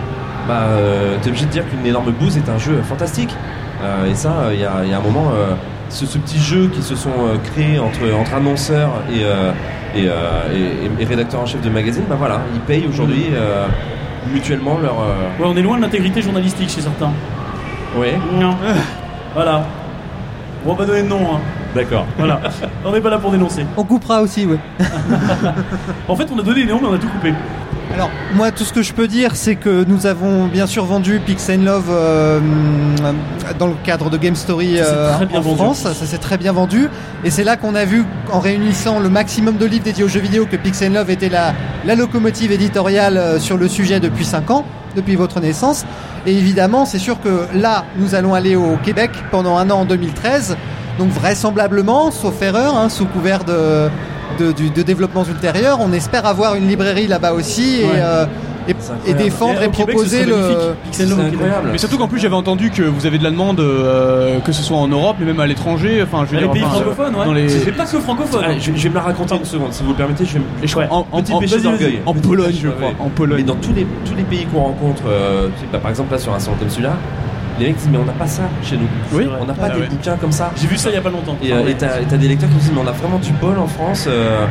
bah euh, t'es obligé de dire qu'une énorme bouse est un jeu fantastique. Euh, et ça, il y, a, y a un moment, euh, ce, ce petit jeu qui se sont euh, créés entre, entre annonceurs et, euh, et, euh, et- et rédacteurs en chef de magazine, bah voilà, ils payent aujourd'hui euh, mutuellement leur. euh, Ouais, on est loin de l'intégrité journalistique chez certains. Ouais. Non. voilà. On va pas donner de nom. Hein. D'accord. Voilà. on n'est pas là pour dénoncer. On coupera aussi, oui. En fait, on a donné des noms, mais on a tout coupé. Alors, moi, tout ce que je peux dire, c'est que nous avons bien sûr vendu Pix and Love euh, dans le cadre de Game Story euh, en vendu, France. Ça s'est très bien vendu. Et c'est là qu'on a vu, en réunissant le maximum de livres dédiés aux jeux vidéo, que Pix and Love était la, la locomotive éditoriale euh, sur le sujet depuis 5 ans, depuis votre naissance. Et évidemment, c'est sûr que là, nous allons aller au Québec pendant un an en 2013. Donc vraisemblablement, sauf erreur, hein, sous couvert de, de, du- de développements ultérieurs, on espère avoir une librairie là-bas aussi et, Ouais. euh, et, et défendre Et et, au Québec, ce proposer le. incroyable. Mais surtout qu'en plus j'avais entendu que vous avez de la demande, euh, que ce soit en Europe, mais même à l'étranger. Enfin, je veux Dans les pays enfin, francophones, ouais. dans les- C'est pas que francophone. Allez, je, je vais me la raconter une seconde, si vous le permettez. Je vais me... En, en, Petit en- péché d'orgueil. en Pologne, je crois. En Pologne. Mais dans tous les, tous les pays qu'on rencontre, euh, bah, par exemple là sur un salon comme celui-là, les mecs disent mais on n'a pas ça chez nous. Oui. On n'a pas Ah des ouais. bouquins comme ça. J'ai vu ça il y a pas longtemps. Et euh, et t'as des lecteurs qui disent mais on a vraiment du bol en France. euh,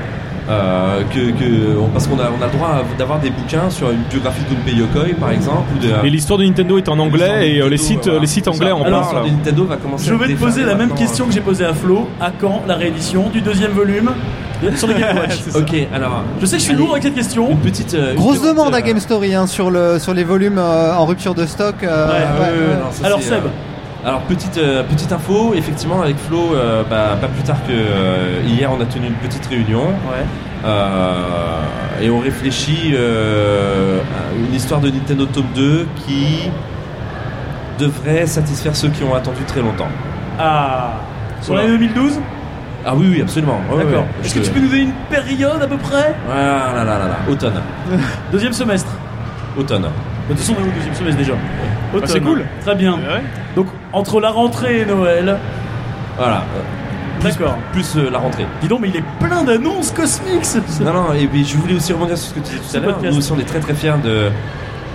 euh, que, parce qu'on a, on a le droit d'avoir des bouquins sur une biographie de Gunpei Yokoi par exemple ou de, Et l'histoire de Nintendo est en anglais et les sites, voilà. les sites anglais en Alors, parlent. Nintendo va commencer Je à vais te poser la même question que j'ai posée à Flo. À quand la réédition du deuxième volume? Sur le Game Watch. Ok, alors. Je sais que je suis Allez, lourd avec cette question. Une petite. euh, une Grosse petite, demande à euh, Game Story hein, sur, le, sur les volumes euh, en rupture de stock. euh, Ouais, ouais, ouais, ouais. non, ça, Alors Seb, euh, Alors petite euh, petite info, effectivement avec Flo, euh, bah, pas plus tard que euh, hier, on a tenu une petite réunion Ouais. euh, et on réfléchit euh, à une histoire de Nintendo Top 2 qui devrait satisfaire ceux qui ont attendu très longtemps. Ah. Sur l'année 2012 Ah oui oui absolument. Ouais, D'accord. ouais, Est-ce que tu peux nous donner une période à peu près? Voilà là là là, automne, Deuxième semestre. automne. De toute façon, on est au deuxième semestre déjà. Automne. c'est cool. Très bien. Ouais. Donc, entre la rentrée et Noël. Voilà. D'accord. Plus euh, la rentrée. Dis donc, mais il est plein d'annonces cosmiques. ce- Non, non, et puis je voulais aussi rebondir sur ce que tu disais tout à l'heure. Nous aussi, on est très très fiers de,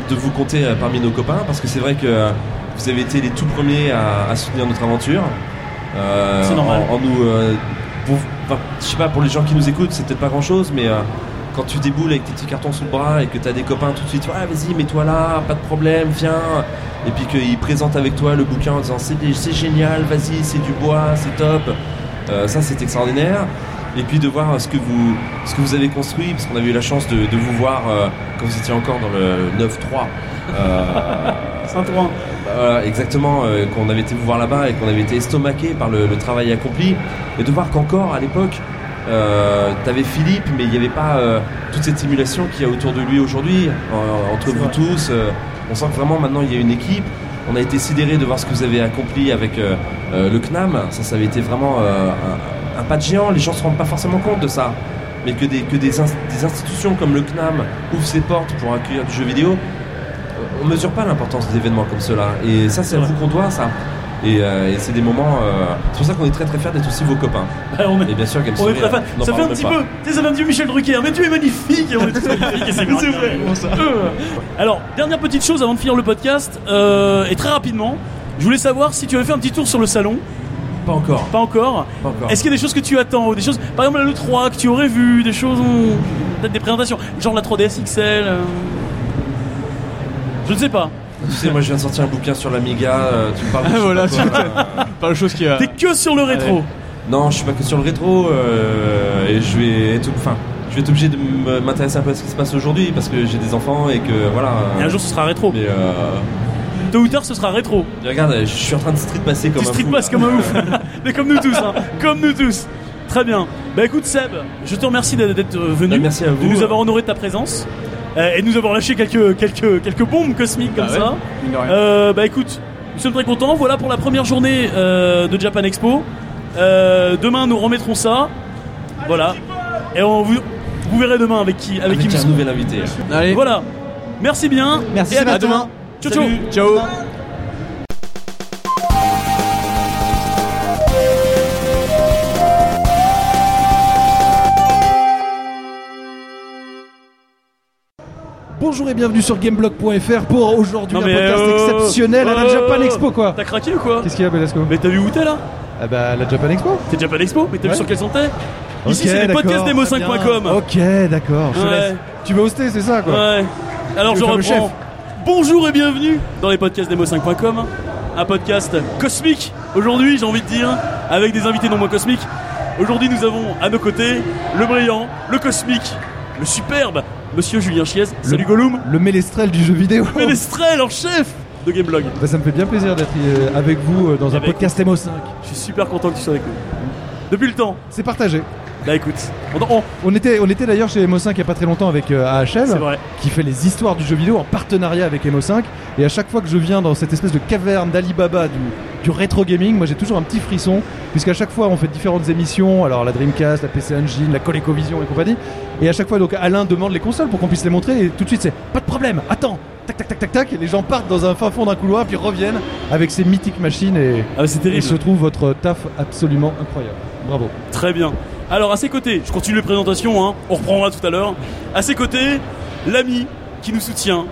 de vous compter euh, parmi nos copains parce que c'est vrai que euh, vous avez été les tout premiers à, à soutenir notre aventure. Euh, C'est normal. En, en nous. Pour- je sais pas, pour les gens qui nous écoutent, c'est peut-être pas grand chose, mais. euh, quand tu déboules avec tes petits cartons sous le bras et que tu as des copains tout de suite, ouais, vas-y, mets-toi là, pas de problème, viens. Et puis qu'ils présentent avec toi le bouquin en disant c'est génial, vas-y, c'est du bois, c'est top. Euh, ça, c'est extraordinaire. Et puis de voir ce que vous, ce que vous avez construit, parce qu'on avait eu la chance de, vous voir euh, quand vous étiez encore dans le 9-3. Euh, Saint-Ouen. bah, voilà, exactement, euh, qu'on avait été vous voir là-bas et qu'on avait été estomaqué par le, le travail accompli. Et de voir qu'encore à l'époque, euh, t'avais Philippe, mais il n'y avait pas euh, toute cette simulation qu'il y a autour de lui aujourd'hui, en- entre vous vrai. tous. euh, on sent que vraiment maintenant il y a une équipe. On a été sidérés de voir ce que vous avez accompli avec le CNAM. Ça, ça avait été vraiment un, un pas de géant. Les gens se rendent pas forcément compte de ça. Mais que des, que des institutions comme le CNAM ouvrent ses portes pour accueillir du jeu vidéo, on mesure pas l'importance d'événements comme cela. Et ça, c'est à vous qu'on doit ça. Et, euh, et c'est des moments. euh, c'est pour ça qu'on est très très fiers d'être aussi vos copains. Ouais, on est, Et bien sûr, Game on est très n'en Ça fait un petit peu. Tu sais, ça fait un petit Michel Drucker. Mais tu es magnifique et on est tous magnifiques et c'est vrai. Euh. Alors, dernière petite chose avant de finir le podcast. et très rapidement, je voulais savoir si tu avais fait un petit tour sur le salon. Pas encore. Pas encore. Pas encore. Est-ce qu'il y a des choses que tu attends ou des choses, par exemple le 3 que tu aurais vu, des choses, peut-être des présentations, genre la 3DS XL. Je ne sais pas. Tu sais, moi je viens de sortir un bouquin sur l'Amiga. euh, tu me parles de sais voilà, pas tu quoi. Pas de choses qui a. T'es que sur le rétro. Non, je suis pas que sur le rétro. euh, et je vais être. Enfin, je vais être obligé de m'intéresser un peu à ce qui se passe aujourd'hui parce que j'ai des enfants et que voilà. Et un jour ce sera rétro. Mais euh, Tôt ou tard ce sera rétro. regarde, je suis en train de street passer comme Tu un street pass comme un ouf. Mais comme nous tous, hein. Comme nous tous. Très bien. Bah écoute Seb, je te remercie d'être venu. Bah, merci à De vous. nous avoir honoré de ta présence. Euh, et nous avoir lâché quelques, quelques, quelques bombes cosmiques comme ouais, ça. Euh, bah écoute, nous sommes très contents. Voilà pour la première journée euh, de Japan Expo. Euh, demain, nous remettrons ça. Voilà. Et on vous, vous verrez demain avec qui, avec qui Avec nous un nouvel invité. Allez, Voilà. Merci bien. Merci Et à Sébastien. demain. Ciao, ciao. Salut, ciao. Bonjour et bienvenue sur Gameblog.fr pour aujourd'hui un podcast euh, exceptionnel à la euh, Japan Expo quoi. T'as craqué ou quoi Qu'est-ce qu'il y a Belasco Mais t'as vu où t'es là Ah bah la Japan Expo T'es Japan Expo Mais t'as vu sur quelle santé Ici c'est les podcasts très demo5.com. Ok d'accord, Ouais. Tu veux hoster c'est ça quoi Ouais. Alors je reprends. chef. Bonjour et bienvenue dans les podcasts demo5.com. Un podcast cosmique aujourd'hui, j'ai envie de dire, avec des invités non moins cosmiques. Aujourd'hui, nous avons à nos côtés le brillant, le cosmique, le superbe, monsieur Julien Chiez. Salut Gollum. Le ménestrel du jeu vidéo. Ménestrel en chef de Gameblog. Bah, ça me fait bien plaisir d'être euh, avec vous euh, dans un Avec podcast MO5. Je suis super content que tu sois avec nous. Depuis le temps. C'est partagé. Bah écoute, on, on- On était, on était d'ailleurs chez MO5 il y a pas très longtemps avec euh, AHL. vrai. qui fait les histoires du jeu vidéo en partenariat avec MO5. Et à chaque fois que je viens dans cette espèce de caverne d'Alibaba du, du rétro gaming, moi j'ai toujours un petit frisson, puisqu'à chaque fois on fait différentes émissions, alors la Dreamcast, la PC Engine, la ColecoVision et compagnie. Et à chaque fois donc Alain demande les consoles pour qu'on puisse les montrer, et tout de suite c'est pas de problème, attends, tac tac tac tac tac, et les gens partent dans un fin fond d'un couloir, puis reviennent avec ces mythiques machines, et, Ah, et je trouve votre taf absolument incroyable. Bravo. Très bien. Alors à ses côtés, je continue les présentations, hein, on reprendra tout à l'heure. À ses côtés, l'ami qui nous soutient,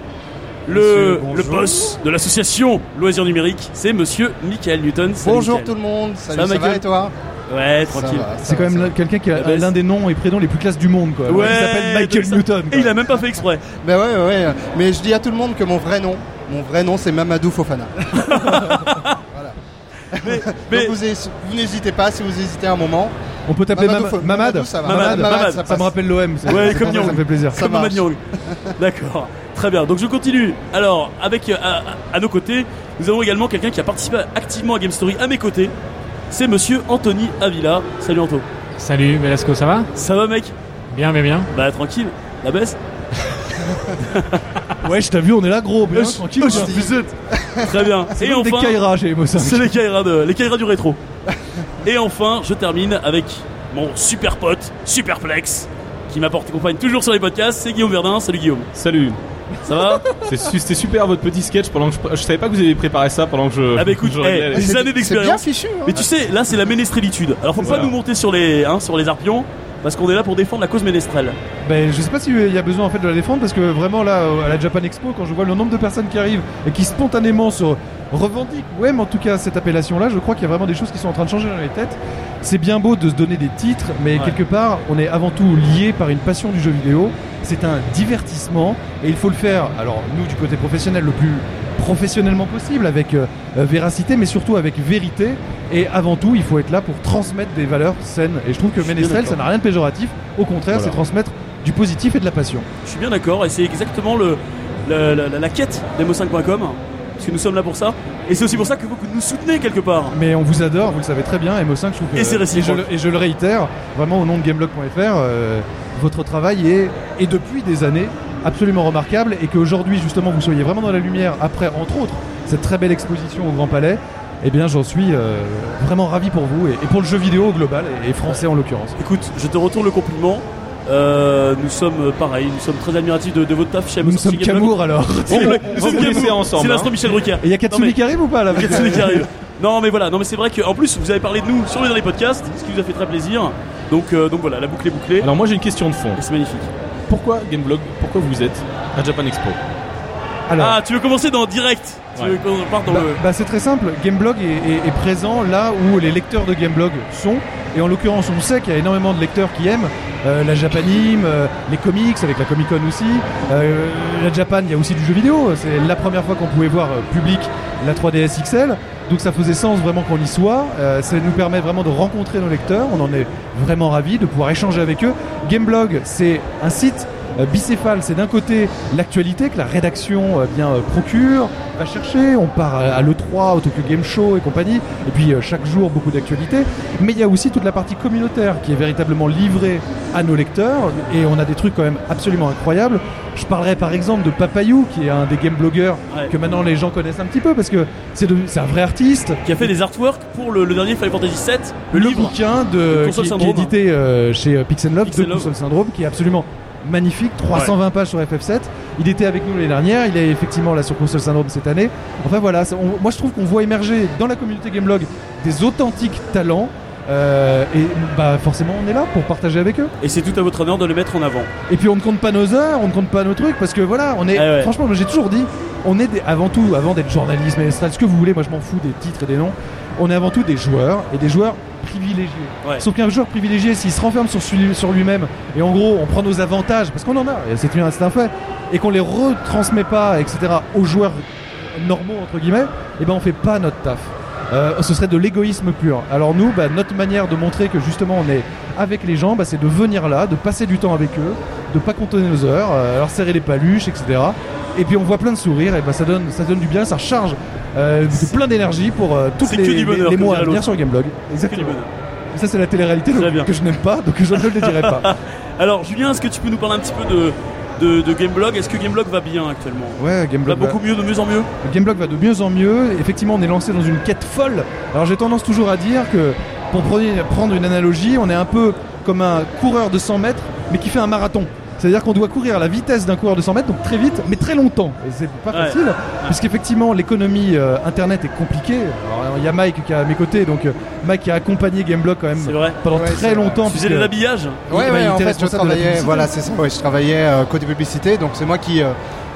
le, Monsieur, le boss de l'association Loisirs Numériques, c'est monsieur Michael Newton. Salut, Bonjour Michael. tout le monde, salut, ça, va Michael et toi? Ouais, Ça tranquille. ça C'est quand ça même quelqu'un qui a l'un des noms et prénoms les plus classes du monde, quoi. Ouais, il s'appelle Michael ça. Newton. Et il a même pas fait exprès. Ben ouais, ouais, ouais, mais je dis à tout le monde que mon vrai nom, mon vrai nom c'est Mamadou Fofana. Mais, vous, hés- vous n'hésitez pas si vous hésitez un moment. On peut t'appeler Mamad Mam- ou Fo- Mamad Mamadou, ça va. Mamad, Mamad, ça me rappelle l'OM. Ouais, comme ça, ça me fait plaisir. Ça comme. D'accord, très bien. Donc je continue. Alors, avec euh, à, à nos côtés, Nous avons également quelqu'un qui a participé activement à Game Story à mes côtés. C'est monsieur Anthony Avila. Salut Anto. Salut Velasco, ça va? Ça va mec? Bien, bien, bien. Bah tranquille. La baisse Ouais, je t'ai vu, on est là gros, bien tranquille. êtes- Très bien. C'est Et comme des enfin, Kaira chez Emo 5. c'est les Kaira, de, les Kaira du rétro. Et enfin, je termine avec mon super pote, Superplex, qui m'apporte compagne toujours sur les podcasts. C'est Guillaume Verdun. Salut Guillaume. Salut. Ça va? C'était super votre petit sketch pendant que je, je savais pas que vous aviez préparé ça pendant que je. Ah bah écoute, je eh, des années bien d'expérience. fichu. hein. Mais tu sais, là c'est la ménestrélitude. Alors faut pas Voilà. nous monter sur les, hein, sur les arpions, parce qu'on est là pour défendre la cause ménestrelle. Ben, je sais pas s'il y a besoin en fait de la défendre parce que vraiment là à la Japan Expo quand je vois le nombre de personnes qui arrivent et qui spontanément se revendiquent ou aiment en tout cas cette appellation là je crois qu'il y a vraiment des choses qui sont en train de changer dans les têtes c'est bien beau de se donner des titres mais Ouais. quelque part on est avant tout lié par une passion du jeu vidéo c'est un divertissement et il faut le faire alors nous du côté professionnel le plus professionnellement possible avec euh, véracité mais surtout avec vérité et avant tout il faut être là pour transmettre des valeurs saines et je trouve que Je Ménestrel ça n'a rien de péjoratif au contraire Voilà. c'est transmettre du positif et de la passion. Je suis bien d'accord, et c'est exactement le, la, la- la- la quête d'emo5.com, parce que nous sommes là pour ça. Et c'est aussi pour ça que vous nous soutenez quelque part. Mais on vous adore, vous le savez très bien, MO5, je trouve que- Et c'est je, réciproque. le, et je le réitère, vraiment au nom de Gameblog.fr, euh, votre travail est, est depuis des années absolument remarquable et qu'aujourd'hui justement vous soyez vraiment dans la lumière après entre autres cette très belle exposition au Grand Palais, eh bien j'en suis euh, vraiment ravi pour vous et, et pour le jeu vidéo au global et, et français en l'occurrence. Écoute, je te retourne le compliment. Euh, nous sommes euh, pareil, nous sommes très admiratifs de, de votre taf chez Nous sommes. Camour alors. On vous ensemble, C'est l'instant hein. Michel Drucker. Et il y a Katsumi mais- qui arrive ou pas là Katsune qui arrive. Non mais voilà, non mais c'est vrai qu'en plus vous avez parlé de nous sur les derniers podcasts, ce qui nous a fait très plaisir. Donc, euh, donc voilà, la boucle est bouclée. Alors moi j'ai une question de fond. C'est magnifique. Pourquoi Gameblog Pourquoi vous êtes à Japan Expo Alors, Ah, tu veux commencer dans direct Tu Ouais. veux qu'on parte dans Bah, le. bah, c'est très simple, Gameblog est, est- est présent là où les lecteurs de Gameblog sont. Et en l'occurrence, on sait qu'il y a énormément de lecteurs qui aiment euh, la Japanime, euh, les comics avec la Comic Con aussi. Euh, la Japan, il y a aussi du jeu vidéo. C'est la première fois qu'on pouvait voir euh, public la 3DS XL. Donc ça faisait sens vraiment qu'on y soit. Euh, ça nous permet vraiment de rencontrer nos lecteurs. On en est vraiment ravis de pouvoir échanger avec eux. Gameblog, c'est un site bicéphale. C'est d'un côté l'actualité que la rédaction euh, bien euh, procure, va chercher. On part à, à l'E3, au Tokyo Game Show et compagnie. Et puis euh, chaque jour beaucoup d'actualités. Mais il y a aussi toute la partie communautaire qui est véritablement livrée à nos lecteurs. Et on a des trucs quand même absolument incroyables. Je parlerai par exemple de Papayou, qui est un des game blogueurs Ouais. que maintenant les gens connaissent un petit peu parce que c'est un vrai artiste. Qui a fait des artworks pour le, le dernier Final Fantasy VII, le, Le, livre. bouquin de, qui, qui est édité euh, chez euh, Pixel Love, Pixel de Love. Console Syndrome, qui est absolument magnifique, 320 pages sur FF7. Il était avec nous l'année dernière, il est effectivement là sur Console Syndrome cette année. Enfin voilà, on- moi je trouve qu'on voit émerger dans la communauté Gamelog des authentiques talents. euh, et bah forcément on est là pour partager avec eux. Et c'est tout à votre honneur de le mettre en avant. Et puis on ne compte pas nos heures, on ne compte pas nos trucs parce que voilà, on est Ah ouais. franchement, moi, j'ai toujours dit, on est des- avant tout, avant d'être journaliste, mais ce que vous voulez, moi je m'en fous des titres et des noms. On est avant tout des joueurs et des joueurs privilégiés. Ouais. Sauf qu'un joueur privilégié, s'il se renferme sur, lui-même et en gros on prend nos avantages parce qu'on en a, c'est un, c'est un fait, et qu'on les retransmet pas, etc. aux joueurs normaux entre guillemets, et ben on fait pas notre taf. Euh, ce serait de l'égoïsme pur. Alors nous, bah, notre manière de montrer que justement on est avec les gens, bah, c'est de venir là, de passer du temps avec eux, de pas compter nos heures, euh, leur serrer les paluches, etc. Et puis on voit plein de sourires, et bah, ça donne, ça donne du bien, ça recharge euh, de plein d'énergie pour euh, C'est les, les- les mois à venir sur Gameblog. Exactement. Ça c'est la télé-réalité donc, que je n'aime pas, donc je ne le dirai pas. Alors, Julien, est-ce que tu peux nous parler un petit peu de, de, de Gameblog? Est-ce que Gameblog va bien actuellement? Ouais, Va Gameblog va, beaucoup mieux, de mieux en mieux? Gameblog va de mieux en mieux. Effectivement, on est lancé dans une quête folle. Alors j'ai tendance toujours à dire que, pour prendre- prendre une analogie, on est un peu comme un coureur de 100 mètres, mais qui fait un marathon. C'est-à-dire qu'on doit courir à la vitesse d'un coureur de 100 mètres, donc très vite, mais très longtemps. Et c'est pas Ouais. facile, puisqu'effectivement, l'économie euh, internet est compliquée. Il y a Mike qui est à mes côtés, donc euh, Mike qui a accompagné Gameblog quand même vrai. pendant Ouais, très c'est vrai. longtemps. Tu faisais de l'habillage Il- Ouais, bah, ouais, il en était fait, je travaillais, voilà, c'est ça, ouais, je travaillais euh, côté publicité, donc c'est moi qui, euh,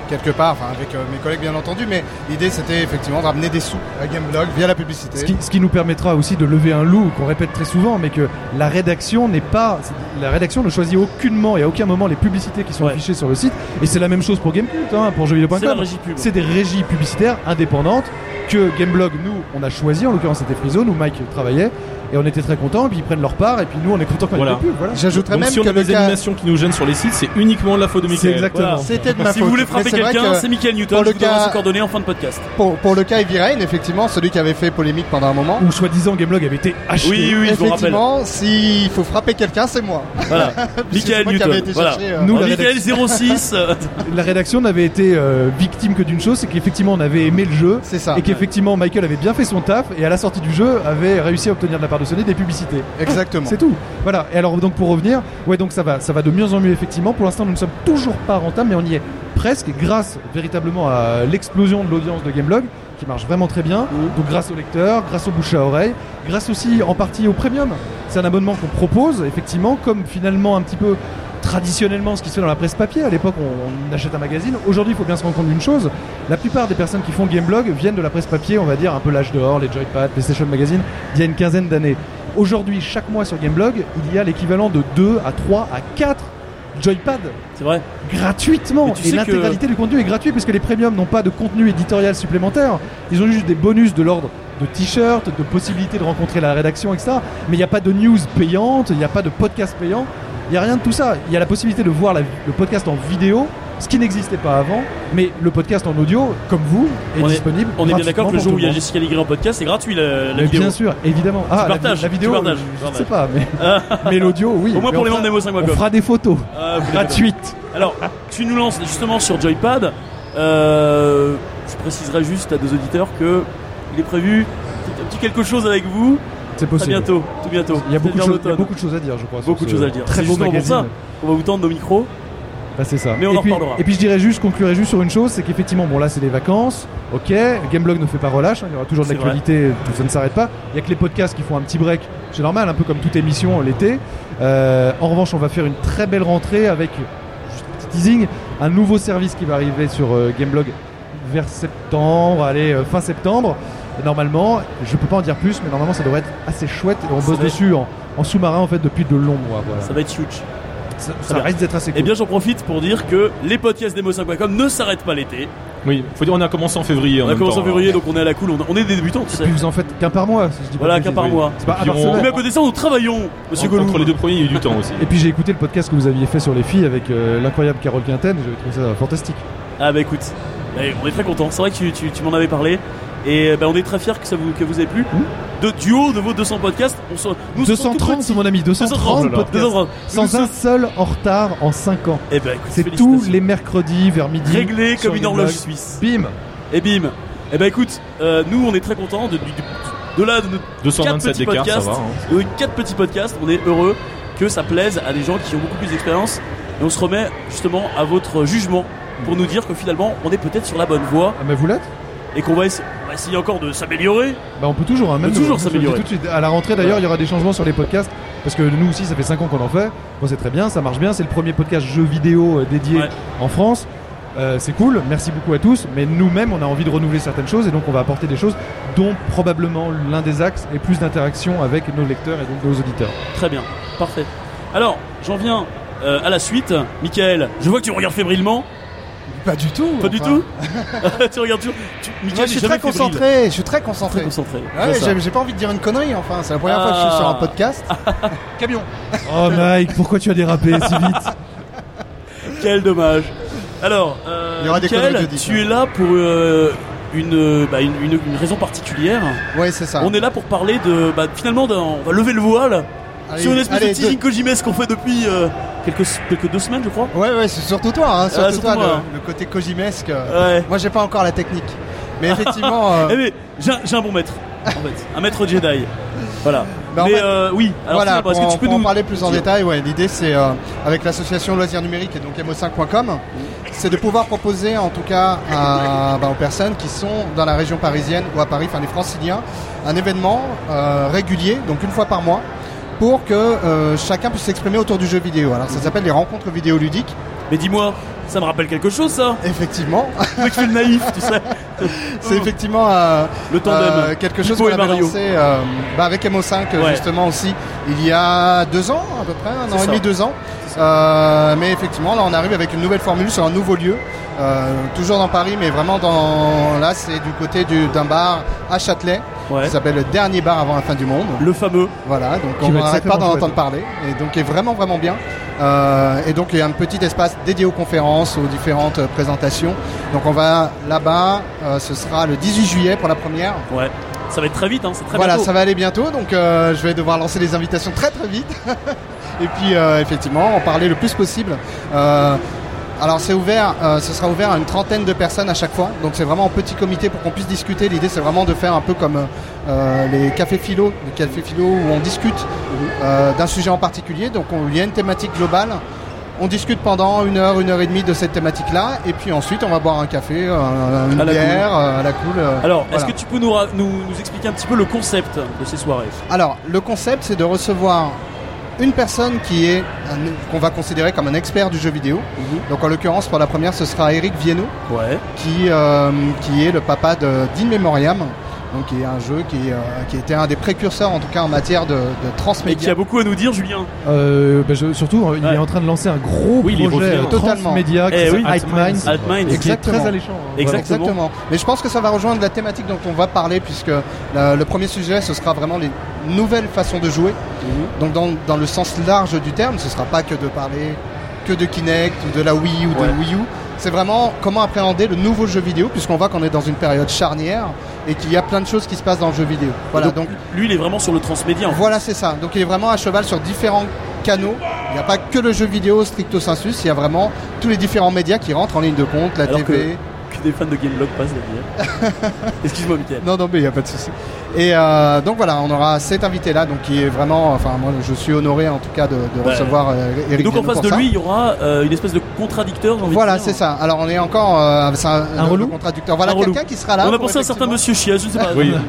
quelque part, enfin, avec euh, mes collègues bien entendu, mais l'idée c'était effectivement de ramener des sous à Gameblog via la publicité. Ce qui, ce qui nous permettra aussi de lever un loup qu'on répète très souvent, mais que la rédaction n'est pas, la rédaction ne choisit aucunement et à aucun moment les publicités qui sont Ouais. affichées sur le site. Et c'est la même chose pour Gamecult, hein, pour jeuxvideo.com. C'est des régies publicitaires indépendantes que Gameblog, nous, on a choisi. En l'occurrence, c'était Freezone où Mike travaillait. Et on était très contents, et puis ils prennent leur part, et puis nous on est contents quand Voilà. plus. J'ajouterais même si on que a des cas... animations qui nous gênent sur les sites, c'est uniquement de la faute de C'est Michael. exactement. Voilà. C'était de ma Si faute. vous voulez frapper quelqu'un, que c'est Michael Newton. pour Je le vous cas- ses coordonnées en fin de podcast. Pour, pour le cas Heavy Rain, effectivement, celui qui avait fait polémique pendant un moment. Où soi-disant Gameblog avait été acheté. Oui, oui, effectivement, s'il faut frapper quelqu'un, c'est moi. Voilà. Michael Newton. euh, Nous, Michael 06. euh, La rédaction n'avait été euh, victime que d'une chose, c'est qu'effectivement on avait aimé le jeu. C'est ça. Et qu'effectivement Michael avait bien fait son taf et à la sortie du jeu avait réussi à obtenir de la part de Des publicités. Exactement. C'est tout. Voilà. Et alors donc pour revenir, ouais donc ça va, ça va de mieux en mieux effectivement. Pour l'instant nous ne sommes toujours pas rentables, mais on y est presque grâce véritablement à l'explosion de l'audience de Gameblog qui marche vraiment très bien. Donc grâce aux lecteurs, grâce au bouche à oreille, grâce aussi en partie au premium. C'est un abonnement qu'on propose effectivement comme finalement un petit peu traditionnellement ce qui se fait dans la presse papier. À l'époque, on, on achète un magazine. Aujourd'hui, il faut bien se rendre compte d'une chose. La plupart des personnes qui font Gameblog viennent de la presse papier, on va dire un peu l'âge dehors, les Joypad, PlayStation Magazine, d'il y a une quinzaine d'années. Aujourd'hui, chaque mois sur Gameblog, il y a l'équivalent de 2 à 3 à 4 Joypad C'est vrai. gratuitement. Tu Et l'intégralité du contenu est gratuit parce que les premiums n'ont pas de contenu éditorial supplémentaire. Ils ont juste des bonus de l'ordre de t-shirts, de possibilités de rencontrer la rédaction, etc. Mais il n'y a pas de news payante, il n'y a pas de podcast payant. Il n'y a rien de tout ça. Il y a la possibilité de voir la- le podcast en vidéo, ce qui n'existait pas avant. Mais le podcast en audio, comme vous, est On est- disponible. On est bien d'accord que le jour où il y a. Jessica Ligre en podcast, c'est gratuit la, la Mais vidéo. bien sûr, évidemment. Ah, la- partages, la, tu vidéo, partages, je tu ne sais pas, mais, mais l'audio, oui. Au moins pour les membres d'Emo5.com. On fera des photos Ah, gratuites. Alors, tu nous lances justement sur Joypad. Euh, je préciserai juste à deux auditeurs que il est prévu un petit quelque chose avec vous C'est possible. bientôt, tout bientôt. Il y, a beaucoup de choses, il y a l'automne. beaucoup de choses à dire, je crois. Beaucoup de choses à dire. Très beau justement pour magazine. ça qu'on va vous tendre nos micros. Bah, c'est ça. Mais on et en puis, reparlera. Et puis je dirais juste, je conclurai juste sur une chose, c'est qu'effectivement, bon là c'est les vacances, ok, Gameblog ne fait pas relâche, hein, il y aura toujours de l'actualité, tout ça ne s'arrête pas. Il y a que les podcasts qui font un petit break, c'est normal, un peu comme toute émission l'été. Euh, en revanche, on va faire une très belle rentrée avec, juste un petit teasing, un nouveau service qui va arriver sur euh, Gameblog vers septembre, allez, euh, fin septembre. Normalement, je peux pas en dire plus, mais normalement ça devrait être assez chouette et on Ça bosse être- dessus en, en sous-marin en fait depuis de longs mois. Voilà. Ça va être huge. Ça, ça risque d'être assez cool. Et bien, j'en profite pour dire que les podcasts d'Emo5.com ne s'arrêtent pas l'été. Oui, faut dire on a commencé en février. On a commencé en février, donc on est à la cool. On, on est des débutants, tu sais. Puis vous en faites qu'un par mois, si je dis pas Voilà, qu'un par oui. mois. C'est pas Et on-. Mais à côté de ça, nous travaillons, monsieur Gollum. Entre les deux premiers, il y a eu du temps aussi. Et puis j'ai écouté le podcast que vous aviez fait sur les filles avec euh, l'incroyable Carole Quinten, et j'avais trouvé ça fantastique. Ah bah écoute, bah, on est très content. C'est vrai que tu, tu- tu m'en avais parlé. Et bah, on est très fiers que ça vous, que vous ait plu. De duo de vos 200 podcasts, on se, nous sommes tout 230 petits. mon ami, 230 230, podcasts. 230. Sans Nous un sommes- seul en retard en 5 ans. Eh ben écoute, C'est tous les mercredis vers midi. réglé comme une horloge suisse. Bim Et bim. Eh ben écoute, euh, nous on est très contents de, du- du- de là de nos 227 quatre petits d'écart, ça podcasts, va. hein. de quatre petits podcasts, on est heureux que ça plaise à des gens qui ont beaucoup plus d'expérience. Et on se remet justement à votre jugement pour nous dire que finalement on est peut-être sur la bonne voie Ah mais vous l'êtes? Et qu'on va, essa- on va essayer encore de s'améliorer. Bah on peut toujours, hein, même peut toujours dis s'améliorer. tout de suite. À la rentrée d'ailleurs, il y aura des changements sur les podcasts parce que nous aussi, ça fait 5 ans qu'on en fait. Bon, c'est très bien, ça marche bien. C'est le premier podcast jeux vidéo euh, dédié Ouais. en France. Euh, c'est cool, merci beaucoup à tous. Mais nous-mêmes, on a envie de renouveler certaines choses et donc on va apporter des choses dont probablement l'un des axes est plus d'interaction avec nos lecteurs et donc nos auditeurs. Très bien, parfait. Alors, j'en viens euh, à la suite. Michael, je vois que tu regardes fébrilement. Pas du tout. Pas du tout Tu regardes toujours. Tu, Michael, Moi, je suis très concentré. Je suis très Très concentré. concentré. Ouais, j'ai j'ai pas envie de dire une connerie. Enfin, c'est la première fois que je suis Ah. sur un podcast. Camion. Oh Mike, pourquoi tu as dérapé si vite Quel dommage. Alors, euh, Il y aura des Michael, conneries de tu es là pour euh, une, bah, une, une- une raison particulière. Ouais, c'est ça. On est là pour parler de. Bah, finalement, on va lever le voile Allez, sur une espèce allez, de teasing qu'on fait depuis euh, quelques, quelques deux semaines, je crois. Ouais, ouais, c'est surtout toi. Hein, surtout, surtout toi, moi, le, hein. le côté Kojimesque. Ouais. Moi, j'ai pas encore la technique. Mais effectivement. euh, Eh j'ai un- j'ai un bon maître, en fait. Un maître Jedi. Voilà. Bah, en mais fait, euh, oui, alors voilà, pour, que tu peux pour en nous parler plus en détail, ouais, l'idée c'est euh, avec l'association Loisirs Numériques et donc mo5.com, c'est de pouvoir proposer en tout cas à- bah, aux personnes qui sont dans la région parisienne ou à Paris, enfin les franciliens, un événement euh, régulier, donc une fois par mois, pour que euh, chacun puisse s'exprimer autour du jeu vidéo. Alors ça s'appelle les rencontres vidéoludiques, Mais dis-moi, ça me rappelle quelque chose, ça? Effectivement. Fait le naïf, tu sais. c'est effectivement euh, Le tandem. euh, quelque chose qu'on Mario. lancé bah, avec MO5 euh, Ouais. justement aussi il y a deux ans à peu près, un an et demi, deux ans. Mais effectivement là on arrive avec une nouvelle formule sur un nouveau lieu, toujours dans Paris mais vraiment dans là c'est du côté du- d'un bar à Châtelet. Ouais. qui s'appelle le dernier bar avant la fin du monde. Le fameux. Voilà, donc on n'arrête pas d'en entendre parler, et donc est vraiment vraiment bien. Euh, et donc il y a un petit espace dédié aux conférences, aux différentes euh, présentations. Donc on va là-bas, euh, ce sera le 18 juillet pour la première. Ouais. Ça va être très vite, hein. C'est très voilà, bientôt. ça va aller bientôt, donc euh, je vais devoir lancer les invitations très très vite. et puis euh, effectivement, en parler le plus possible. Euh, alors c'est ouvert, euh, ce sera ouvert à une trentaine de personnes à chaque fois, donc c'est vraiment en petit comité pour qu'on puisse discuter. L'idée c'est vraiment de faire un peu comme euh, les cafés philo, les cafés philo où on discute euh, d'un sujet en particulier. Donc on- il y a une thématique globale. On discute pendant une heure, une heure et demie de cette thématique-là, et puis ensuite on va boire un café, un- une À bière, euh, à la cool. euh, Alors, est-ce que tu peux nous, ra- nous, nous expliquer un petit peu le concept de ces soirées? Alors, le concept, c'est de recevoir une personne qui est qu'on va considérer comme un expert du jeu vidéo. Donc, en l'occurrence, pour la première, ce sera Eric Viennot, Ouais. qui, euh, qui est le papa de d'In Memoriam. Donc, qui est un jeu qui, euh, qui était un des précurseurs, en tout cas en matière de, de Et qui a transmédia. beaucoup à nous dire, Julien. Euh, bah, je- surtout, il Ouais. est en train de lancer un gros Oui, il projet euh, transmédia qui Eh s'appelle et qui est très alléchant. hein. Exactement. Mais je pense que ça va rejoindre la thématique dont on va parler, puisque la- le premier sujet, ce sera vraiment les nouvelles façons de jouer. Donc, dans, dans le sens large du terme, ce sera pas que de parler que de Kinect ou de la Wii ou de Ouais. Wii U. C'est vraiment comment appréhender le nouveau jeu vidéo, puisqu'on voit qu'on est dans une période charnière et qu'il y a plein de choses qui se passent dans le jeu vidéo. Voilà, donc, Lui, il est vraiment sur le transmédia. en fait. voilà, c'est ça. Donc il est vraiment à cheval sur différents canaux. Il n'y a pas que le jeu vidéo stricto sensus, il y a vraiment tous les différents médias qui rentrent en ligne de compte, la Alors TV. Que des fans de Gameblog passent derrière. Excuse-moi, Mickaël. Non, non, mais il n'y a pas de souci. Et euh, donc voilà, on aura cet invité-là, donc qui est vraiment, enfin moi je suis honoré en tout cas de, de Ouais. recevoir euh, Et Eric donc en face de ça. lui, il y aura euh, une espèce de contradicteur. j'ai envie de Voilà, c'est ça. Alors on est encore, euh, c'est un, Un relou contradicteur. Voilà quelqu'un qui sera là. On a pensé à un certain monsieur Chia, je ne sais pas. Oui.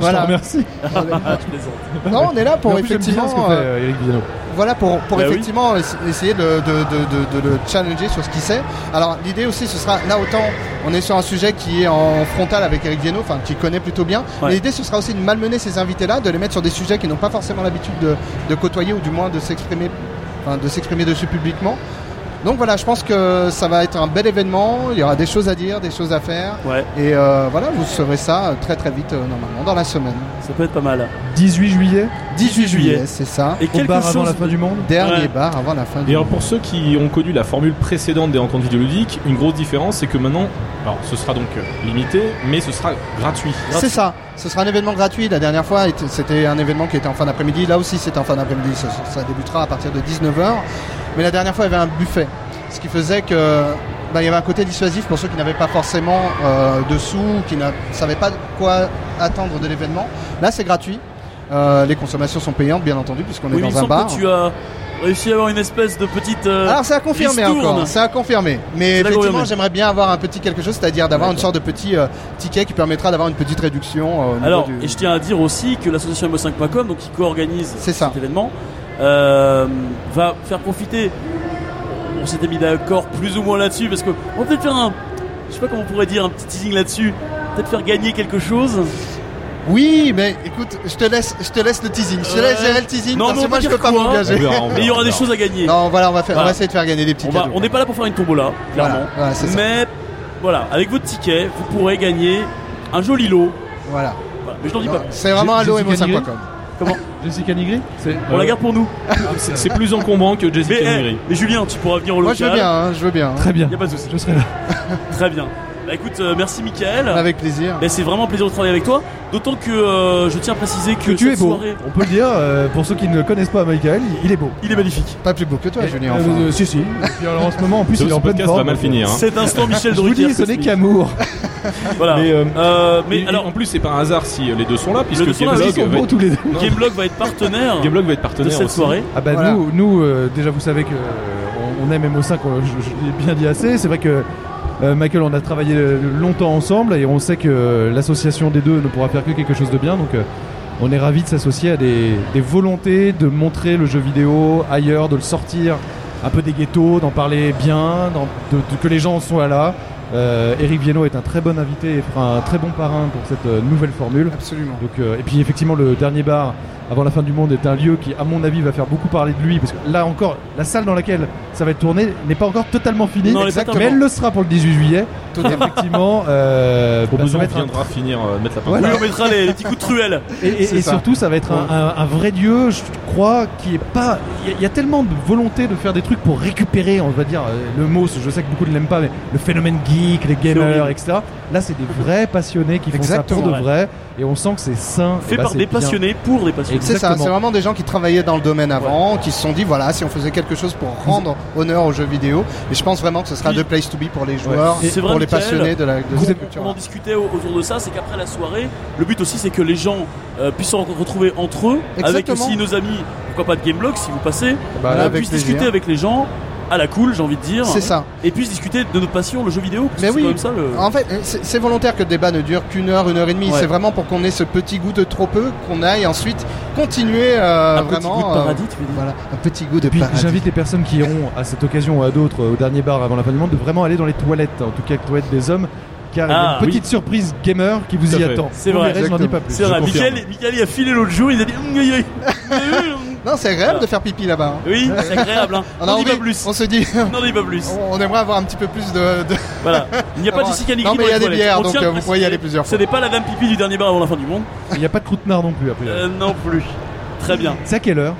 Voilà. Merci. Non, on est là pour plus, effectivement. ce que fait euh, euh, Eric. Voilà pour, pour Bah effectivement essa- essayer de, de, de, de- de le challenger sur ce qu'il sait. Alors l'idée aussi ce sera là autant on est sur un sujet qui est en frontal avec Eric Viennot, enfin qui connaît plutôt bien. Ouais. L'idée ce sera aussi de malmener ces invités là, de les mettre sur des sujets qui n'ont pas forcément l'habitude de, de côtoyer ou du moins de s'exprimer enfin, de s'exprimer dessus publiquement. Donc voilà, je pense que ça va être un bel événement, il y aura des choses à dire, des choses à faire. Ouais, Et euh, voilà, vous saurez ça euh, très très vite euh, normalement dans la semaine. ça peut être pas mal. 18 juillet, 18 juillet. c'est ça. Et au bar chose. avant la fin du monde. Dernier Ouais. bar avant la fin Et du alors pour ceux qui ont connu la formule précédente des rencontres vidéoludiques, une grosse différence c'est que maintenant, alors ce sera donc limité, mais ce sera gratuit. C'est ça. Ce sera un événement gratuit. La dernière fois, était- c'était un événement qui était en fin d'après-midi. Là aussi, c'est en fin d'après-midi. Ça, ça débutera à partir de 19h. Mais la dernière fois, il y avait un buffet. Ce qui faisait que bah, il y avait un côté dissuasif pour ceux qui n'avaient pas forcément euh, de sous, qui ne savaient pas quoi attendre de l'événement. Là, c'est gratuit. Euh, les consommations sont payantes, bien entendu, puisqu'on Oui, est dans un bar. que tu as réussi à avoir une espèce de petite. euh, Alors c'est à confirmer encore, c'est à confirmer. Mais effectivement, j'aimerais bien avoir un petit quelque chose, c'est-à-dire d'avoir une sorte de petit euh, ticket qui permettra d'avoir une petite réduction. euh, au Alors, du- et je tiens à dire aussi que l'association MO5.com, donc qui co-organise cet événement, euh, va faire profiter. On s'était mis d'accord plus ou moins là-dessus parce que on va peut-être faire un, je sais pas comment on pourrait dire, un petit teasing là-dessus. Peut-être faire gagner quelque chose. Oui, mais écoute, je te laisse, je te laisse le teasing. Je te laisse gérer le teasing Non, parce mais que moi je peux pas m'engager. Mais il y aura des choses à gagner. Non, voilà, on va faire, on Voilà. va essayer de faire gagner des petits on va, cadeaux. on n'est pas là pour faire une tombola, clairement. Voilà, voilà, c'est ça. Mais voilà, avec votre ticket, vous pourrez gagner un joli lot. Voilà. Voilà. Mais je n'en dis pas plus. C'est vraiment un lot Jessica emo5.com. Comment Jessica Nigri C'est- On la garde pour nous. C'est c'est plus encombrant que Jessica Mais, eh, Nigri. mais Julien, tu pourras venir au Moi local. je veux bien, hein, je veux bien. Très bien. Y a pas de souci. Je serai là. Très bien. Bah écoute, euh, merci Michael. Avec plaisir. Bah, c'est vraiment un plaisir de travailler avec toi. D'autant que euh, je tiens à préciser que, Que tu es cette beau. soirée, On peut le dire, euh, pour ceux qui ne connaissent pas Michael, il- est beau. il est magnifique. Pas plus beau que toi, Julien. Enfin. euh, si, si. Et puis alors, en ce moment, en plus, Ce, il est ce en pleine podcast forme. va mal finir. hein. Cet instant Michel Je vous Drucker. dis, ce n'est qu'amour. Voilà. Mais, euh, Euh, mais Et- alors, en plus, c'est pas un hasard si euh, les deux sont là, puisque deux sont là, Ils Gameblog sont va beaux être, tous les deux. Non. Gameblog va être partenaire Gameblog va être de partenaire cette aussi. soirée. Ah bah Voilà. nous, nous euh, déjà vous savez que euh, on, on aime MO5, on- je, je l'ai bien dit assez. C'est vrai que euh, Michael, on a travaillé euh, longtemps ensemble et on sait que euh, l'association des deux ne pourra faire que quelque chose de bien. Donc on est ravis de s'associer à des, volontés de montrer le jeu vidéo ailleurs, de le sortir un peu des ghettos, d'en parler bien, de- que les gens soient là. Euh, Eric Viennot est un très bon invité et fera un très bon parrain pour cette euh, nouvelle formule. Absolument. Donc, euh, et puis effectivement, le dernier bar avant la fin du monde est un lieu qui, à mon avis, va faire beaucoup parler de lui parce que là encore, la salle dans laquelle ça va être tourné n'est pas encore totalement finie, Non, elle est pas Exactement. mais elle le sera pour le 18 juillet. Fait. Effectivement, euh, Pour bah, ça besoin, va on être un viendra finir euh, mettre la. Voilà. Oui, on mettra les, les petits coups de truelle. Et, et- C'est et ça. surtout, ça va être un, un- un vrai dieu, je crois, qui est pas. Il y a- il y, a tellement de volonté de faire des trucs pour récupérer, on va dire, euh, le mot, je sais que beaucoup ne l'aiment pas, mais le phénomène geek, les gamers, etc. Là, c'est des vrais passionnés qui font ça Exactement. pour de Ouais. vrai, et on sent que c'est sain. Fait bah, par des bien. passionnés pour des passionnés. C'est ça, c'est vraiment des gens qui travaillaient dans le domaine avant, qui se sont dit voilà, si on faisait quelque chose pour rendre honneur aux jeux vidéo, et je pense vraiment que ce sera Puis- the place to be pour les joueurs, Et vrai, pour les Michael, passionnés de la de Vous cette on en culture. discutait au- autour de ça, c'est qu'après la soirée, le but aussi c'est que les gens euh, puissent se retrouver entre eux, avec Exactement. aussi nos amis, pourquoi pas de Gameblog si vous passez, Bah, euh, avec puissent plaisir. discuter avec les gens à la cool, j'ai envie de dire, C'est ça. et puissent discuter de notre passion, le jeu vidéo. parce Mais oui. quand même ça le. En fait, c'est volontaire que le débat ne dure qu'une heure, une heure et demie. Ouais. C'est vraiment pour qu'on ait ce petit goût de trop peu, qu'on aille ensuite continuer euh, un petit vraiment. goût de euh, paradis, tu veux dire. voilà, un petit goût de Et puis paradis. j'invite les personnes qui iront à cette occasion ou à d'autres au dernier bar avant la fin du monde de vraiment aller dans les toilettes, en tout cas les toilettes des hommes, car il y a Ah, une petite surprise gamer qui vous y fait. attend. C'est vrai. verrez, je n'en dis pas plus. C'est vrai. Michael, Michael, il a filé l'autre jour, il a dit. Non, c'est agréable de faire pipi là-bas. hein. oui, c'est agréable. Hein. On N'en envie- pas plus. On se dit, N'en dis pas plus. on aimerait avoir un petit peu plus de. de- Voilà. Il n'y a pas Jessica Nigri non, mais il y a des bières, On donc, euh, vous pourriez y aller plusieurs Ce fois. n'est pas la dame pipi du dernier bar avant la fin du monde. Il n'y a pas de croûte-nard non plus après. Euh, non plus. Très bien. C'est à quelle heure?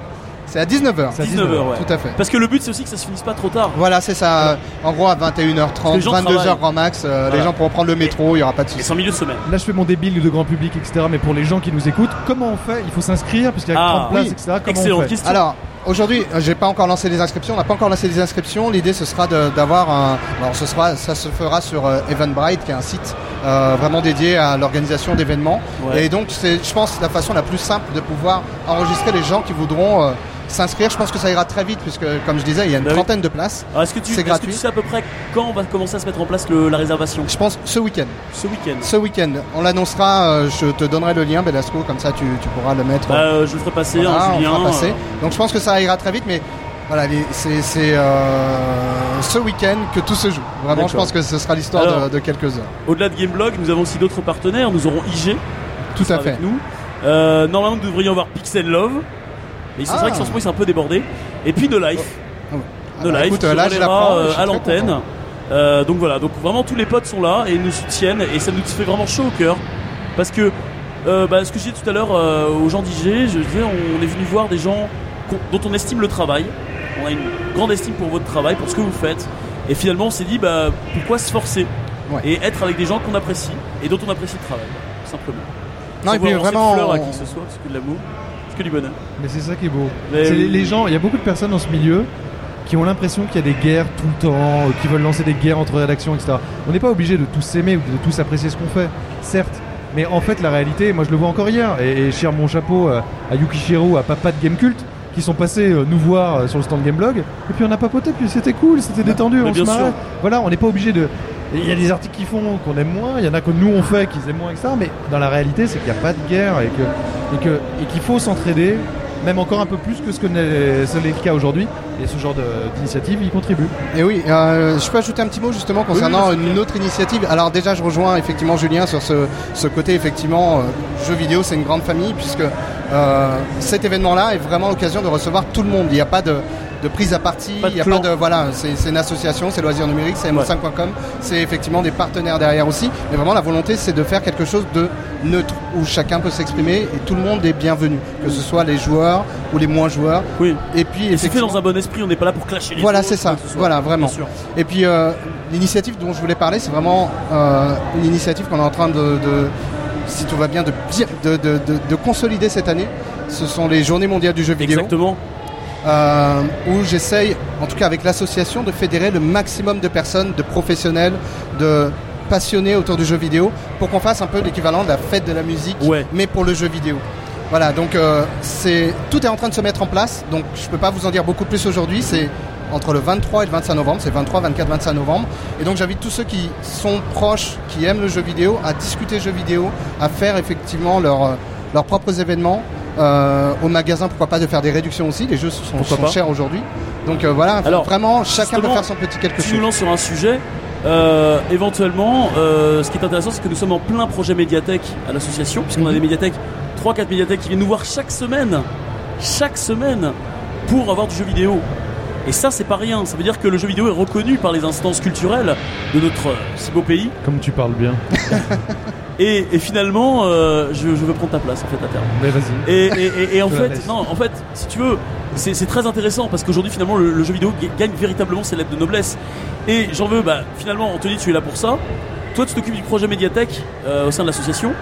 C'est à 19h. C'est à 19h, ouais. Tout à fait. Parce que le but c'est aussi que ça se finisse pas trop tard. Voilà, c'est ça. En gros, à 21h30, les gens 22h travaillent. grand max, euh, Voilà. les gens pourront prendre le métro, il n'y aura pas de Et soucis. c'est en milieu de semaine. Là, je fais mon débile de grand public, etc. Mais pour les gens qui nous écoutent, comment on fait? Il faut s'inscrire, puisqu'il y a Ah, 30 places, oui. etc. Comment Excellente on fait? question. Alors, aujourd'hui, euh, j'ai pas encore lancé les inscriptions. On n'a pas encore lancé les inscriptions. L'idée, ce sera d'avoir un. Alors, ce sera, ça se fera sur euh, Eventbrite, qui est un site euh, vraiment dédié à l'organisation d'événements. Ouais. Et donc, c'est, je pense, la façon la plus simple de pouvoir enregistrer les gens qui voudront. euh, S'inscrire, je pense que ça ira très vite puisque, comme je disais, il y a une Bah oui. trentaine de places. Alors, est-ce que, tu, c'est que tu sais à peu près quand on va commencer à se mettre en place le- la réservation? Je pense ce week-end. Ce week-end. Ce week-end, on l'annoncera. euh, je te donnerai le lien, Belasco, comme ça tu, tu pourras le mettre. Bah, euh, je le ferai passer, Voilà, hein, on Julien. fera passer. euh, Donc je pense que ça ira très vite, mais voilà, c'est euh, ce week-end que tout se joue. Vraiment, je pense que ce sera l'histoire de, de quelques heures. Au-delà de Gameblog, nous avons aussi d'autres partenaires. Nous aurons IG Tout à avec fait. nous. Euh, normalement, nous devrions avoir Pixel Love. Mais c'est Ah. vrai que sur ce moment, ils sont un peu débordés. Et puis No Life. Ah No bah, Life écoute, là, je euh, à l'antenne. Euh, donc voilà, donc vraiment tous les potes sont là et nous soutiennent et ça nous fait vraiment chaud au cœur parce que euh, bah, ce que je disais tout à l'heure euh, aux gens d'IG, je disais on est venu voir des gens dont on estime le travail, on a une grande estime pour votre travail, pour ce que vous faites et finalement on s'est dit bah pourquoi se forcer Ouais. et être avec des gens qu'on apprécie et dont on apprécie le travail, simplement. Non, Sans et puis de vraiment, à qui que ce soit, c'est que de l'amour, c'est que du bonheur. Mais c'est ça qui est beau. Mais C'est les, les gens, il y a beaucoup de personnes dans ce milieu qui ont l'impression qu'il y a des guerres tout le temps, euh, qui veulent lancer des guerres entre rédactions, etc. On n'est pas obligé de tous s'aimer ou de tous apprécier ce qu'on fait, certes. Mais en fait, la réalité, moi je le vois encore hier, et, et je mon chapeau euh, à Yukishiro, à Papa de Game Cult, qui sont passés euh, nous voir sur le stand Gameblog, et puis on a papoté, puis c'était cool, c'était détendu, mais on se marrait. sûr. Voilà, on n'est pas obligé de. Il y a des articles qui font qu'on aime moins, il y en a que nous on fait qu'ils aiment moins, etc. Mais dans la réalité, c'est qu'il n'y a pas de guerre et que que qu'il faut s'entraider, même encore un peu plus que ce que n'est le cas aujourd'hui. Et ce genre d'initiative y contribue. Et oui, euh, je peux ajouter un petit mot justement concernant oui, une autre initiative. Alors déjà, je rejoins effectivement Julien sur ce, ce côté effectivement euh, jeux vidéo, c'est une grande famille puisque euh, cet événement-là est vraiment l'occasion de recevoir tout le monde. Il n'y a pas de, de prise à partie, il n'y a pas de voilà, c'est une association, c'est Loisirs Numériques, c'est mo5.com, c'est effectivement des partenaires derrière aussi. Mais vraiment la volonté, c'est de faire quelque chose de neutre où chacun peut s'exprimer et tout le monde est bienvenu, que ce soit les joueurs ou les moins joueurs. Oui. Et puis Et c'est fait dans un bon esprit, on n'est pas là pour clasher les voilà, c'est ça. ce. Voilà, vraiment. Et puis euh, l'initiative dont je voulais parler, c'est vraiment euh, une initiative qu'on est en train de, de- si tout va bien, de, bien- de, de- de- de consolider cette année. Ce sont les Journées mondiales du jeu vidéo, Exactement. Euh, où j'essaye, en tout cas avec l'association, de fédérer le maximum de personnes, de professionnels, de passionnés autour du jeu vidéo, pour qu'on fasse un peu l'équivalent de la fête de la musique, Ouais. mais pour le jeu vidéo. Voilà, donc euh, c'est tout est en train de se mettre en place. Donc je peux pas vous en dire beaucoup plus aujourd'hui. C'est entre le 23 et le 25 novembre. C'est 23, 24, 25 novembre. Et donc j'invite tous ceux qui sont proches, qui aiment le jeu vidéo, à discuter jeux vidéo, à faire effectivement leur, euh, leurs propres événements. Euh, au magasin, pourquoi pas de faire des réductions aussi. Les jeux sont, sont chers aujourd'hui. Donc euh, voilà, Alors, vraiment chacun peut faire son petit quelque Tu nous chose. lances sur un sujet. euh, éventuellement, ce qui est intéressant, c'est que nous sommes en plein projet médiathèque à l'association, puisqu'on a des médiathèques, 3-4 médiathèques qui viennent nous voir chaque semaine, chaque semaine, pour avoir du jeu vidéo. Et ça, c'est pas rien. Ça veut dire que le jeu vidéo est reconnu par les instances culturelles de notre euh, si beau pays. Comme tu parles bien. Et, et finalement, euh, je, je veux prendre ta place en fait à terme. Mais vas-y. Et, et- et- et en fait, non, en fait, si tu veux, c'est c'est très intéressant parce qu'aujourd'hui, finalement, le, le jeu vidéo ga- gagne véritablement ses lettres de noblesse. Et j'en veux, bah, finalement, Anthony, tu es là pour ça. Toi, tu t'occupes du projet médiathèque euh, au sein de l'association.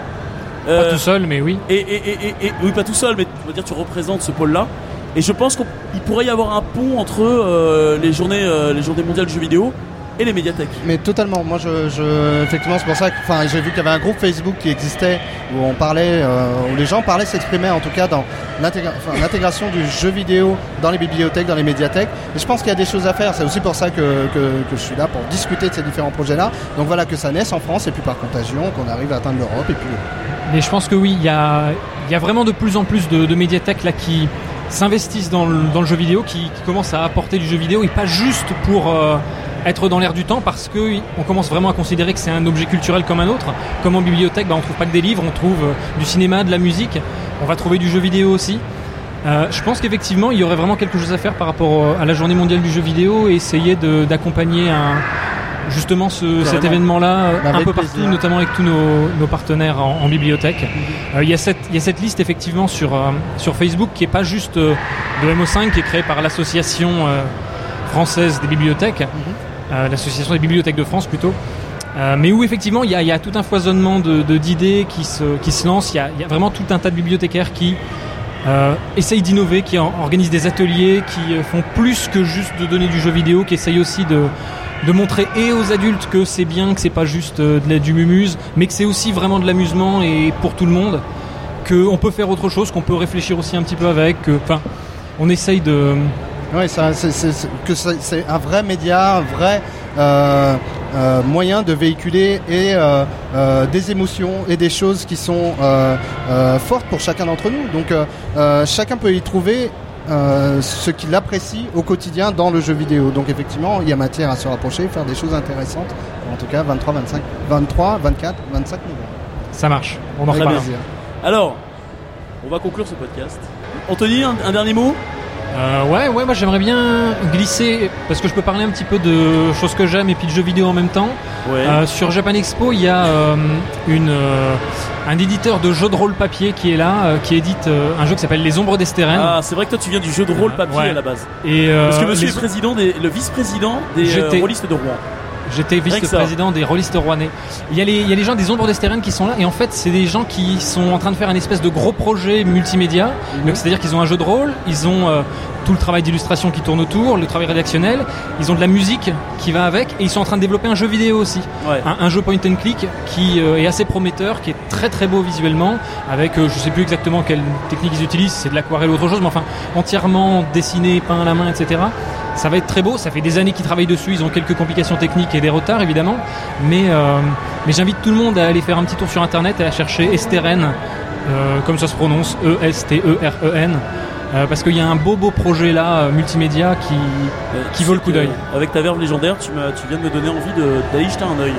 Pas Euh, tout seul, mais oui. et, et, et, et- et- oui, pas tout seul, mais on va dire tu représentes ce pôle-là. Et je pense qu'il pourrait y avoir un pont entre euh, les journées, euh, les journées mondiales du jeu vidéo et les médiathèques. Mais totalement. Moi, je, je- effectivement, c'est pour ça que, enfin, j'ai vu qu'il y avait un groupe Facebook qui existait où on parlait, euh, où les gens parlaient, s'exprimaient, en tout cas, dans l'intégration du jeu vidéo dans les bibliothèques, dans les médiathèques. Et je pense qu'il y a des choses à faire. C'est aussi pour ça que, que, que je suis là pour discuter de ces différents projets-là. Donc voilà, que ça naisse en France et puis par contagion, qu'on arrive à atteindre l'Europe et puis. Mais je pense que oui, il y a, il y a vraiment de plus en plus de, de médiathèques là qui s'investissent dans le, dans le jeu vidéo, qui, qui commencent à apporter du jeu vidéo et pas juste pour euh, être dans l'air du temps, parce que on commence vraiment à considérer que c'est un objet culturel comme un autre. Comme en bibliothèque, bah, on trouve pas que des livres, on trouve euh, du cinéma, de la musique, on va trouver du jeu vidéo aussi. Euh, je pense qu'effectivement, il y aurait vraiment quelque chose à faire par rapport à la journée mondiale du jeu vidéo et essayer d'accompagner un, justement ce, cet événement-là euh, Bah, un peu partout, plaisir. notamment avec tous nos, nos partenaires en, en bibliothèque. Euh, Il y, a cette- il y a cette liste effectivement sur, euh, sur Facebook qui est pas juste de MO5, qui est créée par l'association française des bibliothèques, euh, l'association des bibliothèques de France plutôt. Euh, mais où effectivement il y a, il y a tout un foisonnement de de- d'idées qui se, qui se lancent. Il y, a, il y a vraiment tout un tas de bibliothécaires qui euh, essayent d'innover, qui organisent des ateliers, qui euh, font plus que juste de donner du jeu vidéo, qui essayent aussi de, de montrer et aux adultes que c'est bien, que c'est pas juste euh, de la- du mumuse, mais que c'est aussi vraiment de l'amusement et pour tout le monde, qu'on peut faire autre chose, qu'on peut réfléchir aussi un petit peu avec, enfin, on essaye de, Oui, que c'est un vrai média, un vrai euh, euh, moyen de véhiculer et euh, euh, des émotions et des choses qui sont euh, euh, fortes pour chacun d'entre nous. Donc chacun peut y trouver euh, ce qu'il apprécie au quotidien dans le jeu vidéo. Donc effectivement, il y a matière à se rapprocher, faire des choses intéressantes. En tout cas, 23, 25, 23, 24, 25 novembre. ça marche. On en reparle. plaisir. Alors, on va conclure ce podcast. Anthony, un, un dernier mot? Euh, ouais, ouais, moi j'aimerais bien glisser, parce que je peux parler un petit peu de choses que j'aime et puis de jeux vidéo en même temps. Ouais. Euh, sur Japan Expo, il y a euh, une, un éditeur de jeux de rôle papier qui est là, qui édite un jeu qui s'appelle Les Ombres d'Esteren. Ah, c'est vrai que toi tu viens du jeu de rôle papier Ouais. à la base. et Parce que monsieur les- est président des, le vice-président des rôlistes de Rouen. J'étais vice-président des rôlistes rouennais. Il y, a les, il y a les gens des Ombres d'Esteren qui sont là, et en fait, c'est des gens qui sont en train de faire un espèce de gros projet multimédia. Mhm. Donc, c'est-à-dire qu'ils ont un jeu de rôle, ils ont euh, tout le travail d'illustration qui tourne autour, le travail rédactionnel, ils ont de la musique qui va avec, et ils sont en train de développer un jeu vidéo aussi. Ouais. Un, un jeu point and click qui euh, est assez prometteur, qui est très très beau visuellement, avec euh, je sais plus exactement quelle technique ils utilisent, c'est de l'aquarelle ou autre chose, mais enfin entièrement dessiné, peint à la main, etc. Ça va être très beau, ça fait des années qu'ils travaillent dessus, ils ont quelques complications techniques et des retards évidemment, mais, euh, mais j'invite tout le monde à aller faire un petit tour sur internet et à chercher Esteren, euh, comme ça se prononce, E-S-T-E-R-E-N. euh, parce qu'il y a un beau beau projet là euh, multimédia qui, qui vaut le coup d'œil. Avec ta verve légendaire, tu, tu viens de me donner envie de- d'aller jeter un œil.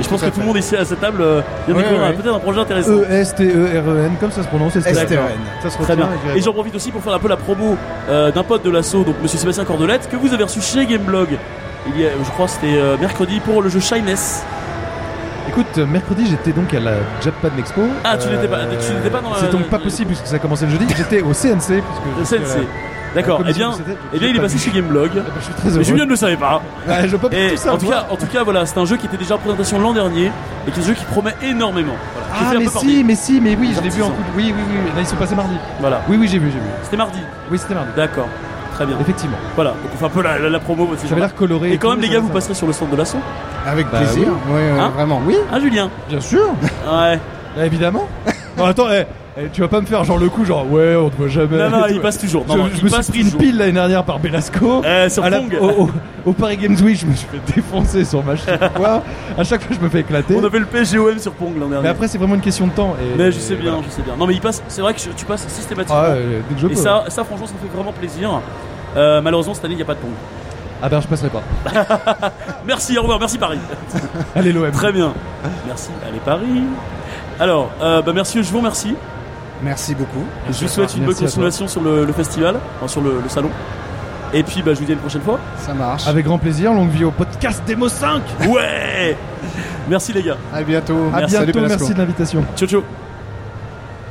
Et je pense que tout le monde ici à cette table euh, vient Ouais, découvrir peut-être un projet intéressant. E E-S-T-E-R-E-N, comme ça se prononce, Esteren. Esteren. Ça se Très bien. Et j'en profite aussi pour faire un peu la promo euh, d'un pote de l'assaut, donc Monsieur Sébastien Cordelette, que vous avez reçu chez Gameblog. Il y a, je crois, que c'était euh, mercredi pour le jeu Shyness. Écoute, euh, mercredi j'étais donc à la Japan Expo. Ah, tu n'étais pas- tu n'étais pas dans C'est donc pas le- possible puisque ça a commencé le jeudi. J'étais au CNC. Puisque Le CNC. D'accord. Eh bien, eh bien, il est passé pas chez. Gameblog. Eh ben, Je suis très Mais heureux. Julien ne le savait pas. Ouais, je peux pas Et tout ça. en tout cas, en tout cas, voilà, c'est un jeu qui était déjà en présentation l'an dernier et qui est un jeu qui promet énormément. Voilà. Qui Ah mais si, mais si, mais oui, je l'ai vu en coup. de- Oui, oui, oui. Là, ils sont passés mardi. Voilà. Oui, oui, j'ai vu, j'ai vu. C'était mardi. Oui, c'était mardi. D'accord. Très bien. Effectivement. Voilà. Donc on fait un peu la, la, la promo. gens-là. l'air coloré. Et quand tout, même, les gars, vous passerez sur le stand de l'assaut. Avec Bah plaisir. oui. Hein vraiment. Oui, Hein, Julien bien sûr. Ouais. Bah, évidemment. Non, attends, eh, eh, tu vas pas me faire genre le coup, genre ouais, on te voit jamais. Non, non, il passe toujours. Non, je non, je il me suis pris une pile l'année dernière par Belasco. Eh, sur À la- Pong. au, au- au Paris Games Week, je me suis fait défoncer sur ma chaîne. Quoi? À chaque fois, je me fais éclater. On avait le PGOM sur Pong l'an dernier. Mais après, c'est vraiment une question de temps. Et, Mais je sais bien, voilà. je sais bien. Non, mais il passe. C'est vrai que tu passes systématiquement. Ah, dès que je Et ça, ça, franchement, ça me fait vraiment plaisir. Euh, malheureusement, cette année, il n'y a pas de Pong. Ah ben je passerai pas. Merci, au revoir, merci Paris. Allez l'OM. Très bien. Merci, allez Paris. Alors, euh, bah merci, je vous remercie. Merci beaucoup. Je vous souhaite une Merci bonne continuation sur le, le festival, enfin, sur le, le salon. Et puis, bah, je vous dis à une prochaine fois. Ça marche. Avec grand plaisir, longue vie au podcast Demo 5. Ouais Merci les gars. À bientôt. À Salut, bientôt, merci de l'invitation. Ciao, ciao.